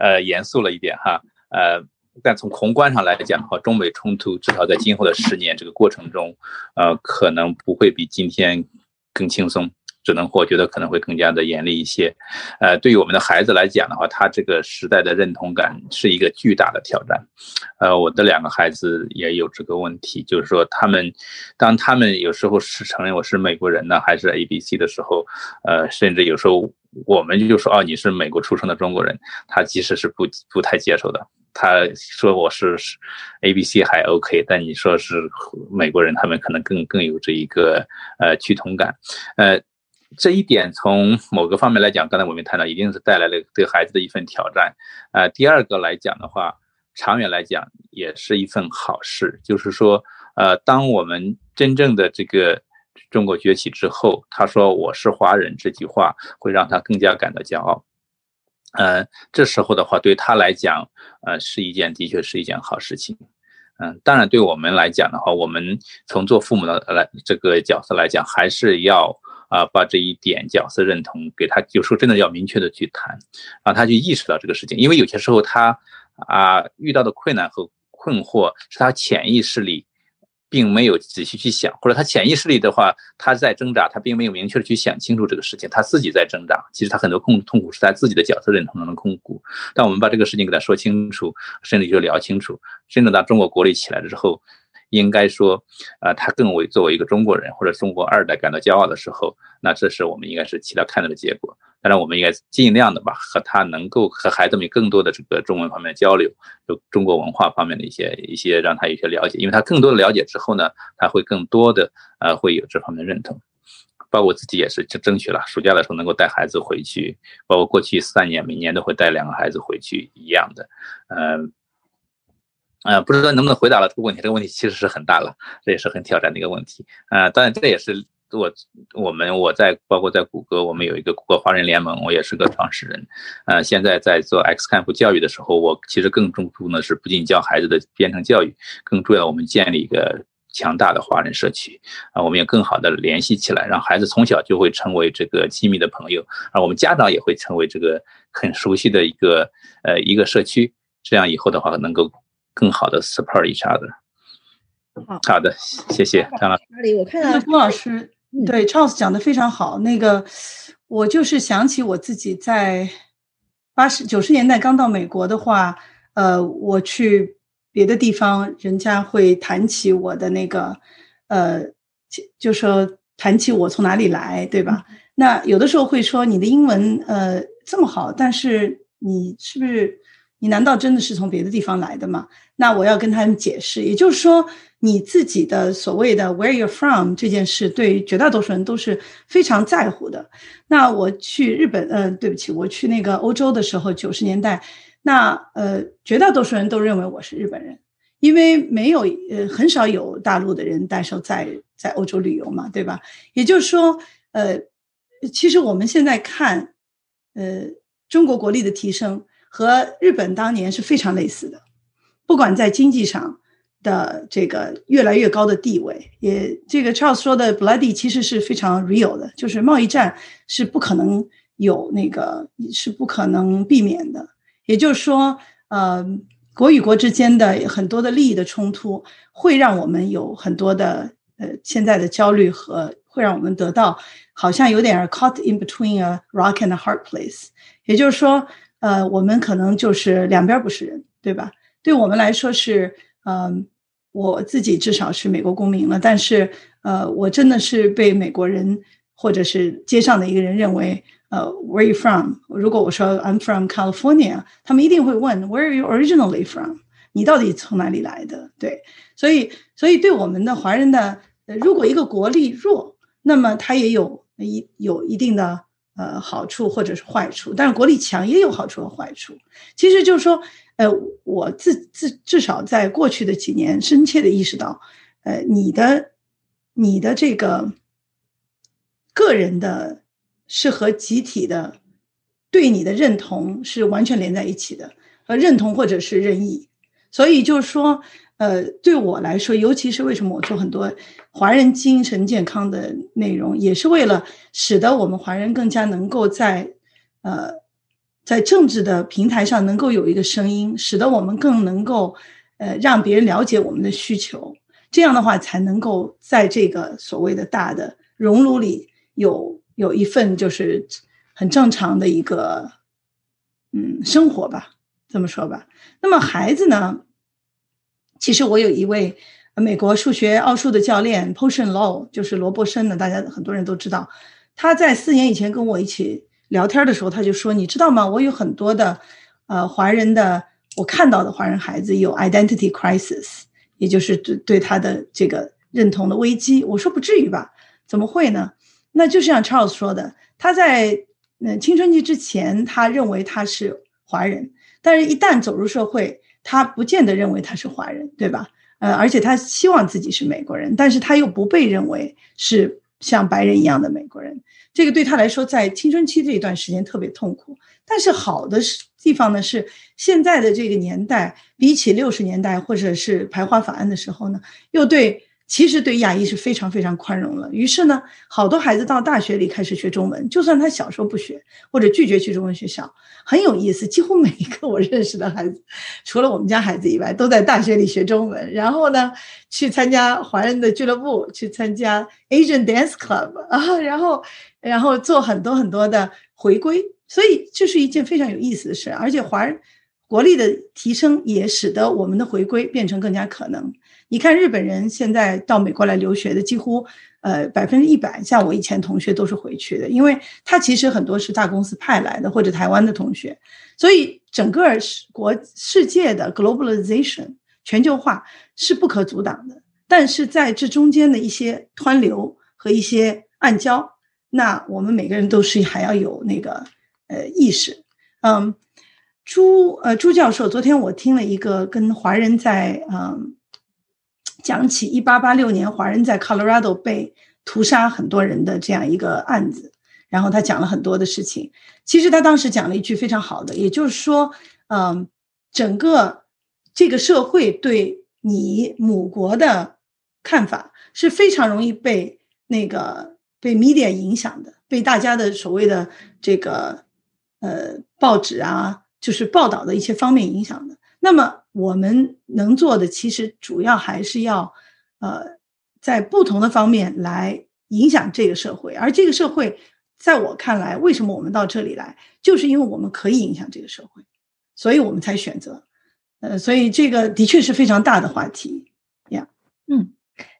呃严肃了一点哈，呃，但从宏观上来讲的话，中美冲突至少在今后的十年这个过程中，呃，可能不会比今天更轻松。只能我觉得可能会更加的严厉一些，呃，对于我们的孩子来讲的话，他这个时代的认同感是一个巨大的挑战，呃，我的两个孩子也有这个问题，就是说他们，当他们有时候是承认我是美国人呢，还是 A B C 的时候，呃，甚至有时候我们就说哦你是美国出生的中国人，他其实是不不太接受的，他说我是 A B C 还 OK，但你说是美国人，他们可能更更有这一个呃趋同感，呃。这一点从某个方面来讲，刚才我们谈到，一定是带来了对孩子的一份挑战。呃，第二个来讲的话，长远来讲也是一份好事。就是说，呃，当我们真正的这个中国崛起之后，他说我是华人这句话，会让他更加感到骄傲。呃，这时候的话，对他来讲，呃，是一件的确是一件好事情。嗯，当然对我们来讲的话，我们从做父母的来这个角色来讲，还是要。啊，把这一点角色认同给他，有时候真的要明确的去谈，让他去意识到这个事情。因为有些时候他啊遇到的困难和困惑是他潜意识里并没有仔细去想，或者他潜意识里的话他在挣扎，他并没有明确的去想清楚这个事情，他自己在挣扎。其实他很多痛痛苦是他自己的角色认同中的痛苦。但我们把这个事情给他说清楚，甚至就聊清楚，甚至当中国国力起来了之后。应该说，呃，他更为作为一个中国人或者中国二代感到骄傲的时候，那这是我们应该是期待看到的结果。当然，我们应该尽量的吧，和他能够和孩子们更多的这个中文方面的交流，就中国文化方面的一些一些，让他有些了解。因为他更多的了解之后呢，他会更多的呃会有这方面认同。包括我自己也是就争取了，暑假的时候能够带孩子回去，包括过去三年每年都会带两个孩子回去一样的，嗯。呃，呃不知道能不能回答了这个问题？这个问题其实是很大了，这也是很挑战的一个问题。呃，当然这也是我我们我在包括在谷歌，我们有一个谷歌华人联盟，我也是个创始人。呃，现在在做 X Camp 教育的时候，我其实更注重注呢是不仅教孩子的编程教育，更重要我们建立一个强大的华人社区啊，我们要更好的联系起来，让孩子从小就会成为这个亲密的朋友，而我们家长也会成为这个很熟悉的一个呃一个社区，这样以后的话能够。更好的 support each other。好好的，谢谢张老师。我看到郭老师对 Charles 讲的非常好。那个，我就是想起我自己在八十九十年代刚到美国的话，呃，我去别的地方，人家会谈起我的那个，呃，就说谈起我从哪里来，对吧？那有的时候会说你的英文呃这么好，但是你是不是？你难道真的是从别的地方来的吗？那我要跟他们解释，也就是说，你自己的所谓的 “where you're from” 这件事，对于绝大多数人都是非常在乎的。那我去日本，嗯，对不起，我去那个欧洲的时候，九十年代，那呃，绝大多数人都认为我是日本人，因为没有呃很少有大陆的人代收在在欧洲旅游嘛，对吧？也就是说，呃，其实我们现在看，呃，中国国力的提升和日本当年是非常类似的，不管在经济上的这个越来越高的地位，也这个 Charles 说的 bloody 其实是非常 real 的，就是贸易战是不可能有那个是不可能避免的。也就是说，呃，国与国之间的很多的利益的冲突，会让我们有很多的呃现在的焦虑和会让我们得到好像有点 caught in between a rock and a hard place。也就是说，呃，我们可能就是两边不是人，对吧？对我们来说是，嗯，我自己至少是美国公民了，但是呃，我真的是被美国人或者是街上的一个人认为。呃，Where are you from？如果我说 I'm from California，他们一定会问 Where are you originally from？你到底从哪里来的？对，所以，所以对我们的华人的，如果一个国力弱，那么他也有一有一定的呃好处或者是坏处，但是国力强也有好处和坏处。其实就是说，呃，我自自至少在过去的几年，深切的意识到，呃，你的你的这个个人的。是和集体的对你的认同是完全连在一起的，呃，认同或者是任意。所以就是说，呃，对我来说，尤其是为什么我做很多华人精神健康的内容，也是为了使得我们华人更加能够在呃在政治的平台上能够有一个声音，使得我们更能够呃让别人了解我们的需求。这样的话，才能够在这个所谓的大的熔炉里有。有一份就是很正常的一个嗯生活吧，这么说吧。那么孩子呢？其实我有一位美国数学奥数的教练 Potion Law，就是罗伯森的，大家很多人都知道。他在四年以前跟我一起聊天的时候，他就说：“你知道吗？我有很多的呃华人的，我看到的华人孩子有 identity crisis，也就是对对他的这个认同的危机。”我说：“不至于吧？怎么会呢？”那就是像 Charles 说的，他在嗯青春期之前，他认为他是华人，但是一旦走入社会，他不见得认为他是华人，对吧？呃，而且他希望自己是美国人，但是他又不被认为是像白人一样的美国人，这个对他来说，在青春期这一段时间特别痛苦。但是好的是地方呢，是现在的这个年代，比起六十年代或者是排华法案的时候呢，又对。其实对亚裔是非常非常宽容了。于是呢，好多孩子到大学里开始学中文，就算他小时候不学或者拒绝去中文学校，很有意思。几乎每一个我认识的孩子，除了我们家孩子以外，都在大学里学中文。然后呢，去参加华人的俱乐部，去参加 Asian Dance Club [LAUGHS] 啊，然后然后做很多很多的回归。所以这是一件非常有意思的事。而且华人国力的提升也使得我们的回归变成更加可能。你看，日本人现在到美国来留学的几乎，呃，百分之一百，像我以前同学都是回去的，因为他其实很多是大公司派来的或者台湾的同学，所以整个世国世界的 globalization 全球化是不可阻挡的。但是在这中间的一些湍流和一些暗礁，那我们每个人都是还要有那个呃意识。嗯，朱呃朱教授，昨天我听了一个跟华人在嗯。讲起一八八六年华人在 Colorado 被屠杀很多人的这样一个案子，然后他讲了很多的事情。其实他当时讲了一句非常好的，也就是说，嗯，整个这个社会对你母国的看法是非常容易被那个被 media 影响的，被大家的所谓的这个呃报纸啊，就是报道的一些方面影响的。那么。我们能做的其实主要还是要，呃，在不同的方面来影响这个社会，而这个社会在我看来，为什么我们到这里来，就是因为我们可以影响这个社会，所以我们才选择，呃，所以这个的确是非常大的话题呀。嗯，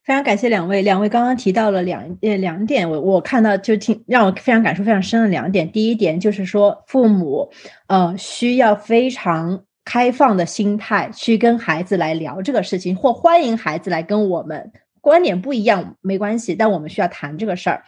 非常感谢两位，两位刚刚提到了两呃两点，我我看到就挺让我非常感触非常深的两点，第一点就是说父母呃需要非常。开放的心态去跟孩子来聊这个事情，或欢迎孩子来跟我们观点不一样没关系，但我们需要谈这个事儿。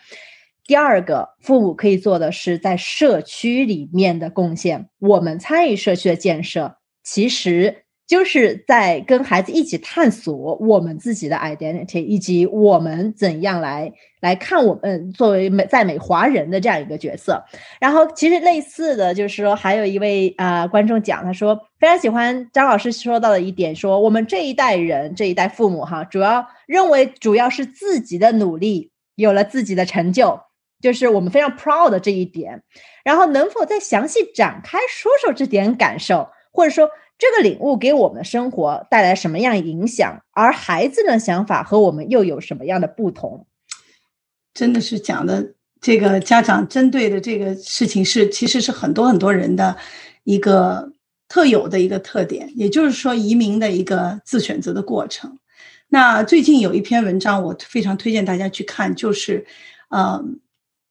第二个，父母可以做的是在社区里面的贡献。我们参与社区的建设，其实。就是在跟孩子一起探索我们自己的 identity，以及我们怎样来来看我们作为美在美华人的这样一个角色。然后，其实类似的就是说，还有一位啊观众讲，他说非常喜欢张老师说到的一点，说我们这一代人这一代父母哈，主要认为主要是自己的努力有了自己的成就，就是我们非常 proud 的这一点。然后，能否再详细展开说说这点感受，或者说？这个领悟给我们的生活带来什么样影响？而孩子的想法和我们又有什么样的不同？真的是讲的这个家长针对的这个事情是，其实是很多很多人的一个特有的一个特点，也就是说移民的一个自选择的过程。那最近有一篇文章，我非常推荐大家去看，就是呃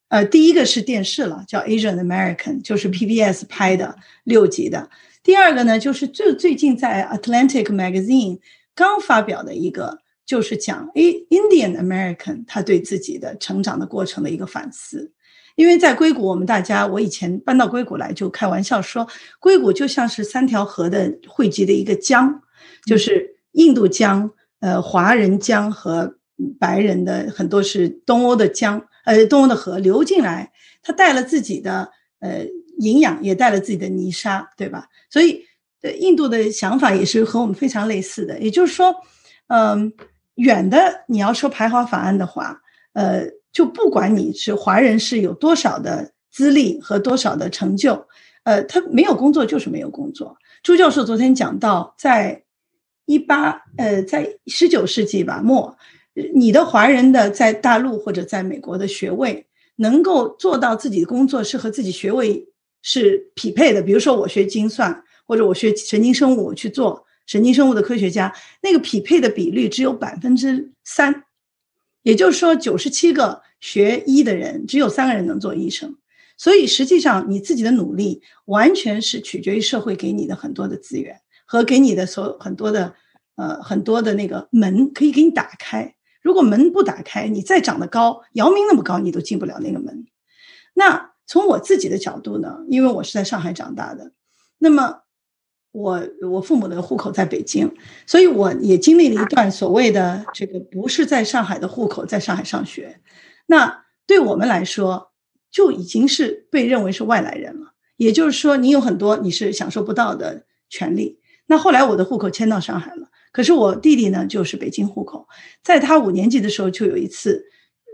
呃，第一个是电视了，叫《Asian American》，就是 PBS 拍的六集的。第二个呢，就是最最近在《Atlantic Magazine》刚发表的一个，就是讲诶 Indian American 他对自己的成长的过程的一个反思。因为在硅谷，我们大家我以前搬到硅谷来就开玩笑说，硅谷就像是三条河的汇集的一个江，就是印度江、呃华人江和白人的很多是东欧的江，呃东欧的河流进来，它带了自己的呃。营养也带了自己的泥沙，对吧？所以，呃印度的想法也是和我们非常类似的。也就是说，嗯，远的你要说排华法案的话，呃，就不管你是华人是有多少的资历和多少的成就，呃，他没有工作就是没有工作。朱教授昨天讲到，在一八呃，在十九世纪吧末，你的华人的在大陆或者在美国的学位，能够做到自己的工作是和自己学位。是匹配的，比如说我学精算，或者我学神经生物，我去做神经生物的科学家，那个匹配的比率只有百分之三，也就是说九十七个学医的人，只有三个人能做医生。所以实际上你自己的努力完全是取决于社会给你的很多的资源和给你的所有很多的呃很多的那个门可以给你打开。如果门不打开，你再长得高，姚明那么高，你都进不了那个门。那。从我自己的角度呢，因为我是在上海长大的，那么我我父母的户口在北京，所以我也经历了一段所谓的这个不是在上海的户口，在上海上学，那对我们来说就已经是被认为是外来人了。也就是说，你有很多你是享受不到的权利。那后来我的户口迁到上海了，可是我弟弟呢就是北京户口，在他五年级的时候就有一次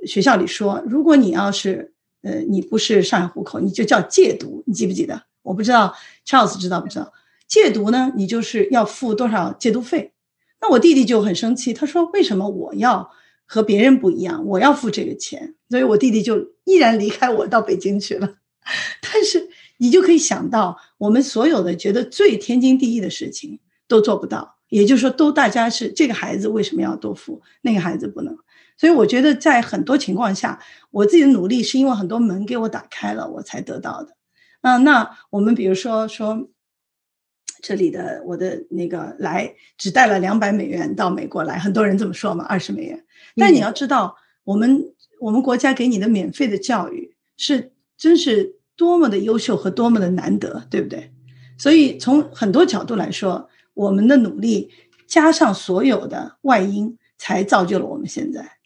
学校里说，如果你要是。呃，你不是上海户口，你就叫借读，你记不记得？我不知道，Charles 知道不知道？借读呢，你就是要付多少借读费？那我弟弟就很生气，他说：“为什么我要和别人不一样？我要付这个钱？”所以，我弟弟就毅然离开我到北京去了。[LAUGHS] 但是，你就可以想到，我们所有的觉得最天经地义的事情都做不到，也就是说，都大家是这个孩子为什么要多付，那个孩子不能？所以我觉得，在很多情况下，我自己的努力是因为很多门给我打开了，我才得到的。嗯，那我们比如说说，这里的我的那个来只带了两百美元到美国来，很多人这么说嘛，二十美元。但你要知道，我们我们国家给你的免费的教育是真是多么的优秀和多么的难得，对不对？所以从很多角度来说，我们的努力加上所有的外因，才造就了我们现在。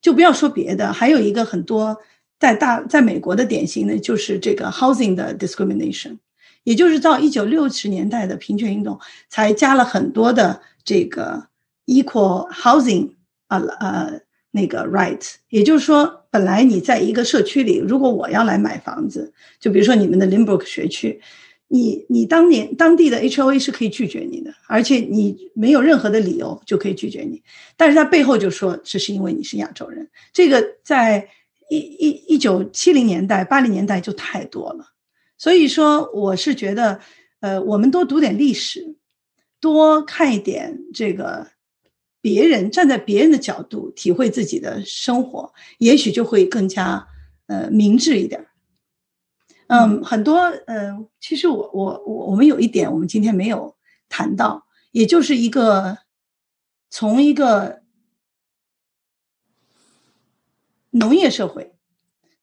就不要说别的，还有一个很多在大在美国的典型呢，就是这个 housing 的 discrimination，也就是到一九六十年代的平权运动才加了很多的这个 equal housing 啊呃那个 right，也就是说，本来你在一个社区里，如果我要来买房子，就比如说你们的 Limburg 学区。你你当年当地的 H O A 是可以拒绝你的，而且你没有任何的理由就可以拒绝你，但是他背后就说这是因为你是亚洲人，这个在一一一九七零年代八零年代就太多了，所以说我是觉得，呃，我们多读点历史，多看一点这个别人站在别人的角度体会自己的生活，也许就会更加呃明智一点。嗯，很多呃，其实我我我我们有一点，我们今天没有谈到，也就是一个从一个农业社会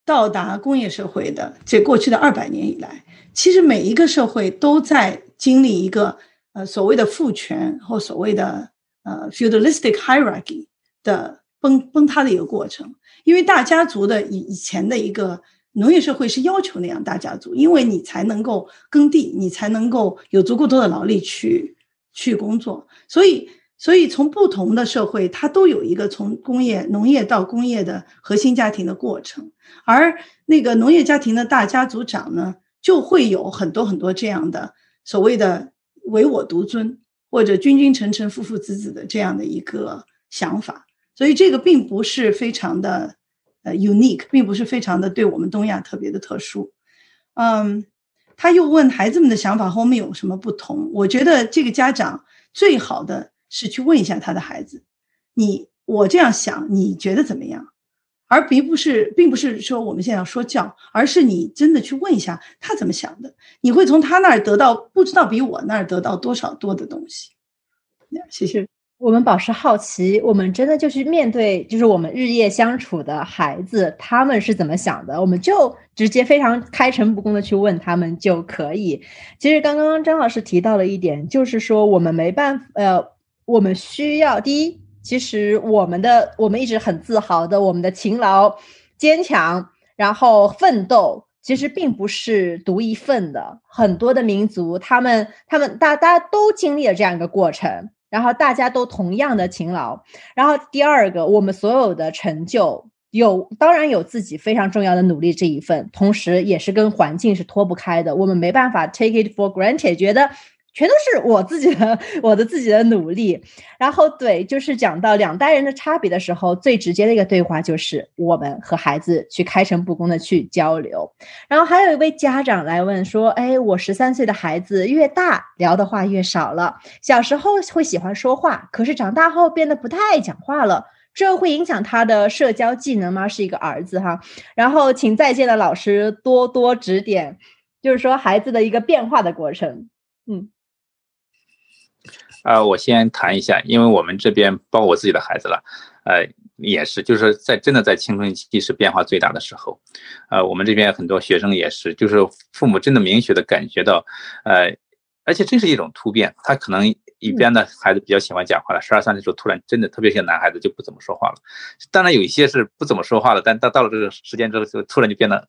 到达工业社会的这过去的二百年以来，其实每一个社会都在经历一个呃所谓的父权或所谓的呃 feudalistic hierarchy 的崩崩塌的一个过程。因为大家族的以以前的一个农业社会是要求那样大家族，因为你才能够耕地，你才能够有足够多的劳力去去工作，所以。所以，从不同的社会，它都有一个从工业、农业到工业的核心家庭的过程。而那个农业家庭的大家族长呢，就会有很多很多这样的所谓的唯我独尊，或者君君臣臣、父父子子的这样的一个想法。所以，这个并不是非常的呃 unique，并不是非常的对我们东亚特别的特殊。嗯，他又问孩子们的想法和我们有什么不同？我觉得这个家长最好的。是去问一下他的孩子，你我这样想，你觉得怎么样？而并不是，并不是说我们现在要说教，而是你真的去问一下他怎么想的，你会从他那儿得到不知道比我那儿得到多少多的东西。谢谢。我们保持好奇，我们真的就是面对，就是我们日夜相处的孩子，他们是怎么想的，我们就直接非常开诚布公的去问他们就可以。其实刚刚张老师提到了一点，就是说我们没办法，呃。我们需要第一，其实我们的我们一直很自豪的，我们的勤劳、坚强，然后奋斗，其实并不是独一份的。很多的民族，他们他们大大家都经历了这样一个过程，然后大家都同样的勤劳。然后第二个，我们所有的成就有当然有自己非常重要的努力这一份，同时也是跟环境是脱不开的。我们没办法 take it for granted，觉得。全都是我自己的，[LAUGHS] 我的自己的努力。然后，对，就是讲到两代人的差别的时候，最直接的一个对话就是我们和孩子去开诚布公的去交流。然后还有一位家长来问说：“哎，我十三岁的孩子越大聊的话越少了，小时候会喜欢说话，可是长大后变得不太爱讲话了，这会影响他的社交技能吗？”是一个儿子哈。然后，请在线的老师多多指点，就是说孩子的一个变化的过程。嗯。啊，我先谈一下，因为我们这边包括我自己的孩子了，呃，也是，就是在真的在青春期是变化最大的时候，呃，我们这边很多学生也是，就是父母真的明确的感觉到，呃，而且这是一种突变，他可能一边的孩子比较喜欢讲话了，十二三岁时候突然真的，特别是男孩子就不怎么说话了，当然有一些是不怎么说话了，但到到了这个时间之后，就突然就变得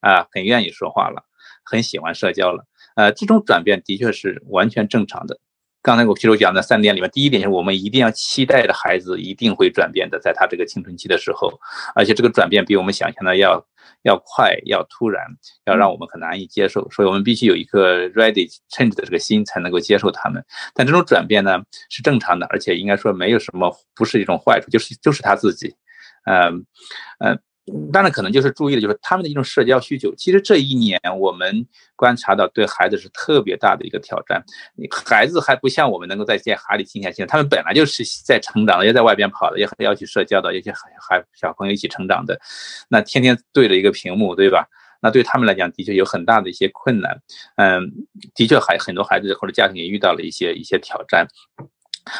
啊很愿意说话了，很喜欢社交了，呃，这种转变的确是完全正常的。刚才我其实讲的三点里面，第一点是我们一定要期待的孩子一定会转变的，在他这个青春期的时候，而且这个转变比我们想象的要要快、要突然，要让我们很难以接受，所以我们必须有一颗 ready change 的这个心才能够接受他们。但这种转变呢是正常的，而且应该说没有什么不是一种坏处，就是就是他自己，嗯嗯。当然，可能就是注意的，就是他们的一种社交需求。其实这一年，我们观察到对孩子是特别大的一个挑战。孩子还不像我们能够在在海里静下心，他们本来就是在成长的，也在外边跑的，也要去社交的，一些孩孩小朋友一起成长的。那天天对着一个屏幕，对吧？那对他们来讲，的确有很大的一些困难。嗯，的确还很多孩子或者家庭也遇到了一些一些挑战。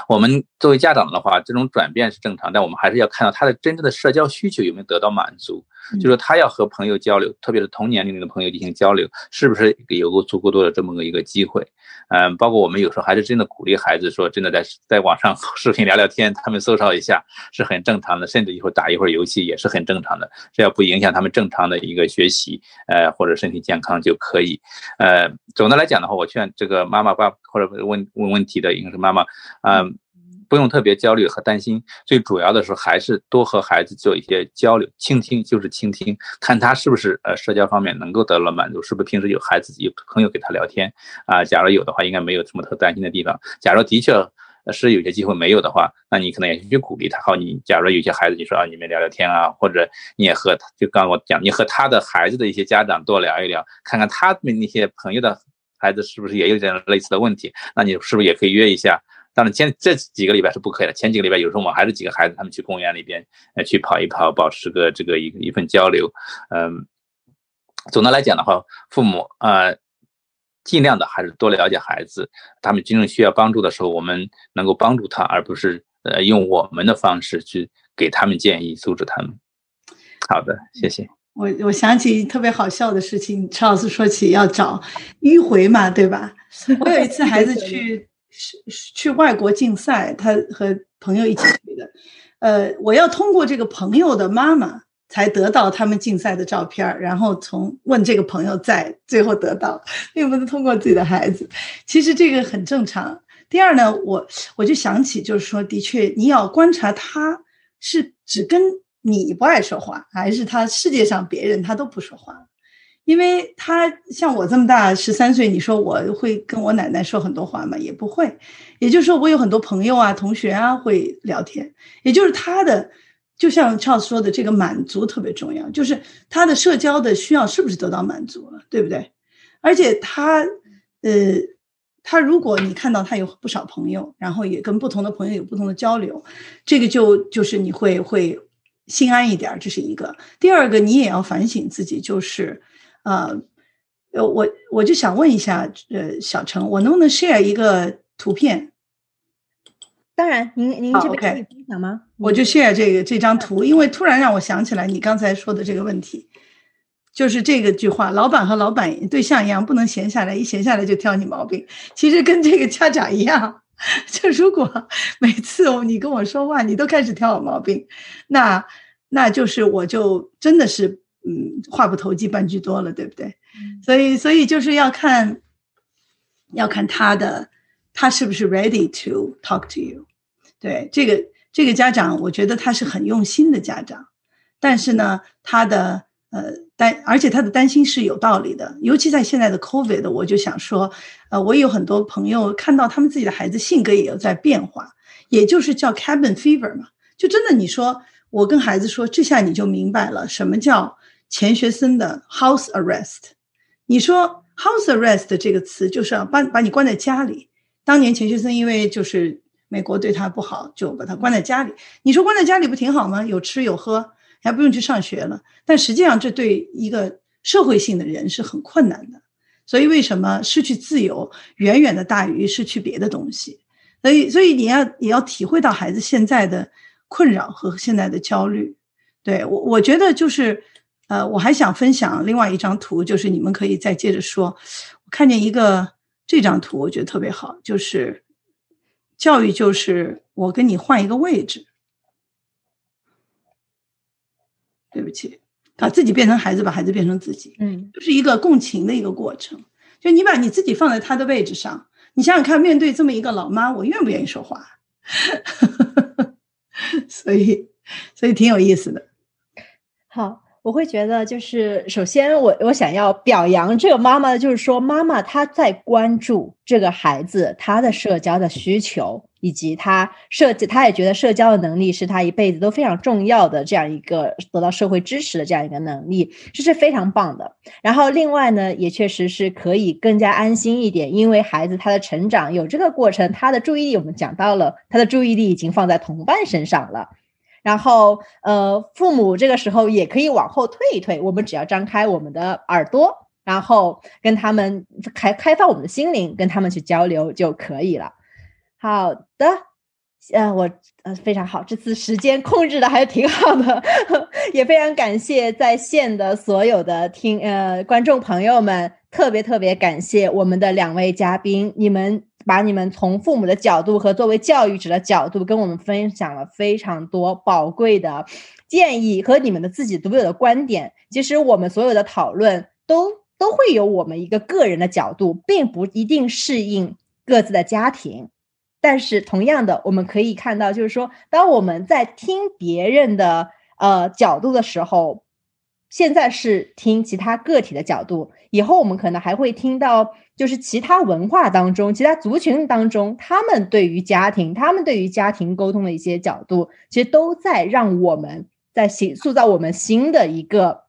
我们作为家长的话，这种转变是正常，但我们还是要看到他的真正的社交需求有没有得到满足。就说他要和朋友交流，特别是同年龄的朋友进行交流，是不是有个足够多的这么个一个机会？嗯，包括我们有时候还是真的鼓励孩子说，真的在在网上 [LAUGHS] 视频聊聊天，他们搜索一下是很正常的，甚至一会儿打一会儿游戏也是很正常的，只要不影响他们正常的一个学习，呃或者身体健康就可以。呃，总的来讲的话，我劝这个妈妈爸或者问问问题的应该是妈妈，嗯。不用特别焦虑和担心，最主要的是还是多和孩子做一些交流，倾听就是倾听，看他是不是呃社交方面能够得到满足，是不是平时有孩子有朋友给他聊天啊？假如有的话，应该没有什么特担心的地方。假如的确是有些机会没有的话，那你可能也去鼓励他。好，你假如有些孩子，你说啊，你们聊聊天啊，或者你也和就刚我讲，你和他的孩子的一些家长多聊一聊，看看他们那些朋友的孩子是不是也有这样类似的问题，那你是不是也可以约一下？当然，前这几个礼拜是不可以的。前几个礼拜，有时候我们还是几个孩子，他们去公园里边，呃，去跑一跑，保持个这个一一份交流。嗯，总的来讲的话，父母啊，尽量的还是多了解孩子，他们真正需要帮助的时候，我们能够帮助他，而不是呃用我们的方式去给他们建议，阻止他们。好的，谢谢。我我想起特别好笑的事情，陈老师说起要找迂回嘛，对吧？我有一次孩子去 [LAUGHS] 去外国竞赛，他和朋友一起去的，呃，我要通过这个朋友的妈妈才得到他们竞赛的照片，然后从问这个朋友在最后得到，并不是通过自己的孩子。其实这个很正常。第二呢，我我就想起，就是说，的确，你要观察他是只跟你不爱说话，还是他世界上别人他都不说话。因为他像我这么大，十三岁，你说我会跟我奶奶说很多话吗？也不会。也就是说，我有很多朋友啊、同学啊会聊天。也就是他的，就像 Charles 说的，这个满足特别重要，就是他的社交的需要是不是得到满足了，对不对？而且他，呃。他如果你看到他有不少朋友，然后也跟不同的朋友有不同的交流，这个就就是你会会心安一点，这是一个。第二个，你也要反省自己，就是呃呃，我我就想问一下，呃，小程，我能不能 share 一个图片？当然，您您这边可以分享吗？我就 share 这个这张图，因为突然让我想起来你刚才说的这个问题。就是这个句话，老板和老板对象一样，不能闲下来，一闲下来就挑你毛病。其实跟这个家长一样，[LAUGHS] 就如果每次你跟我说话，你都开始挑我毛病，那那就是我就真的是嗯话不投机半句多了，对不对？所以所以就是要看，要看他的他是不是 ready to talk to you。对这个这个家长，我觉得他是很用心的家长，但是呢，他的。呃，担而且他的担心是有道理的，尤其在现在的 COVID，我就想说，呃，我有很多朋友看到他们自己的孩子性格也有在变化，也就是叫 cabin fever 嘛，就真的你说我跟孩子说，这下你就明白了什么叫钱学森的 house arrest。你说 house arrest 这个词就是要把把你关在家里。当年钱学森因为就是美国对他不好，就把他关在家里。你说关在家里不挺好吗？有吃有喝。还不用去上学了，但实际上这对一个社会性的人是很困难的。所以为什么失去自由远远的大于失去别的东西？所以，所以你要也要体会到孩子现在的困扰和现在的焦虑。对我，我觉得就是，呃，我还想分享另外一张图，就是你们可以再接着说。我看见一个这张图，我觉得特别好，就是教育就是我跟你换一个位置。对不起，把自己变成孩子，把孩子变成自己，嗯，就是一个共情的一个过程。就你把你自己放在他的位置上，你想想看，面对这么一个老妈，我愿不愿意说话？[LAUGHS] 所以，所以挺有意思的。好。我会觉得，就是首先，我我想要表扬这个妈妈，就是说，妈妈她在关注这个孩子他的社交的需求，以及他社，他也觉得社交的能力是他一辈子都非常重要的这样一个得到社会支持的这样一个能力，这是非常棒的。然后，另外呢，也确实是可以更加安心一点，因为孩子他的成长有这个过程，他的注意力我们讲到了，他的注意力已经放在同伴身上了。然后，呃，父母这个时候也可以往后退一退，我们只要张开我们的耳朵，然后跟他们开开放我们的心灵，跟他们去交流就可以了。好的，呃，我呃非常好，这次时间控制的还是挺好的，也非常感谢在线的所有的听呃观众朋友们，特别特别感谢我们的两位嘉宾，你们。把你们从父母的角度和作为教育者的角度跟我们分享了非常多宝贵的建议和你们的自己独有的观点。其实我们所有的讨论都都会有我们一个个人的角度，并不一定适应各自的家庭。但是同样的，我们可以看到，就是说，当我们在听别人的呃角度的时候，现在是听其他个体的角度，以后我们可能还会听到。就是其他文化当中、其他族群当中，他们对于家庭、他们对于家庭沟通的一些角度，其实都在让我们在形塑造我们新的一个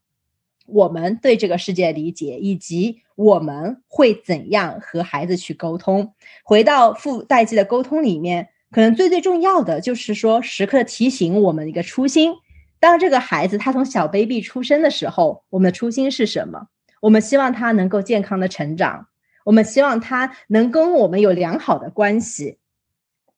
我们对这个世界的理解，以及我们会怎样和孩子去沟通。回到父代际的沟通里面，可能最最重要的就是说，时刻提醒我们一个初心：当这个孩子他从小 baby 出生的时候，我们的初心是什么？我们希望他能够健康的成长。我们希望他能跟我们有良好的关系，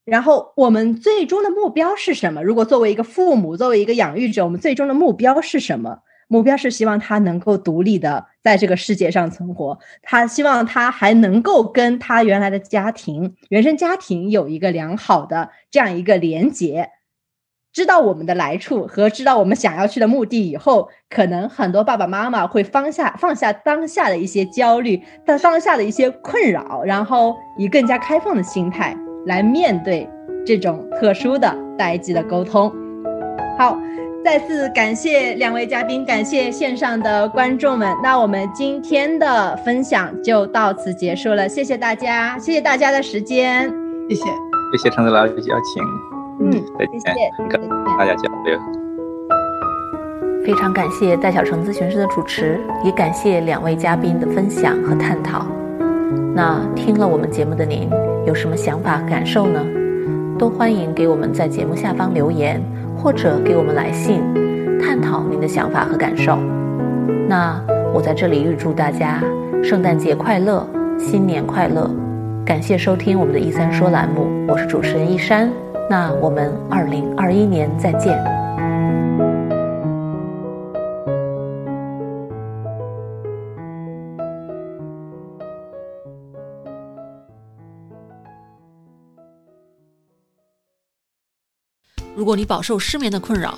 然后我们最终的目标是什么？如果作为一个父母，作为一个养育者，我们最终的目标是什么？目标是希望他能够独立的在这个世界上存活，他希望他还能够跟他原来的家庭、原生家庭有一个良好的这样一个连结。知道我们的来处和知道我们想要去的目的以后，可能很多爸爸妈妈会放下放下当下的一些焦虑，但当下的一些困扰，然后以更加开放的心态来面对这种特殊的代际的沟通。好，再次感谢两位嘉宾，感谢线上的观众们。那我们今天的分享就到此结束了，谢谢大家，谢谢大家的时间，谢谢，谢谢陈子老师邀请。嗯，再见，跟大家交流。非常感谢戴小成咨询师的主持，也感谢两位嘉宾的分享和探讨。那听了我们节目的您有什么想法感受呢？都欢迎给我们在节目下方留言，或者给我们来信，探讨您的想法和感受。那我在这里预祝大家圣诞节快乐，新年快乐！感谢收听我们的“一三说”栏目，我是主持人一山。那我们二零二一年再见。如果你饱受失眠的困扰，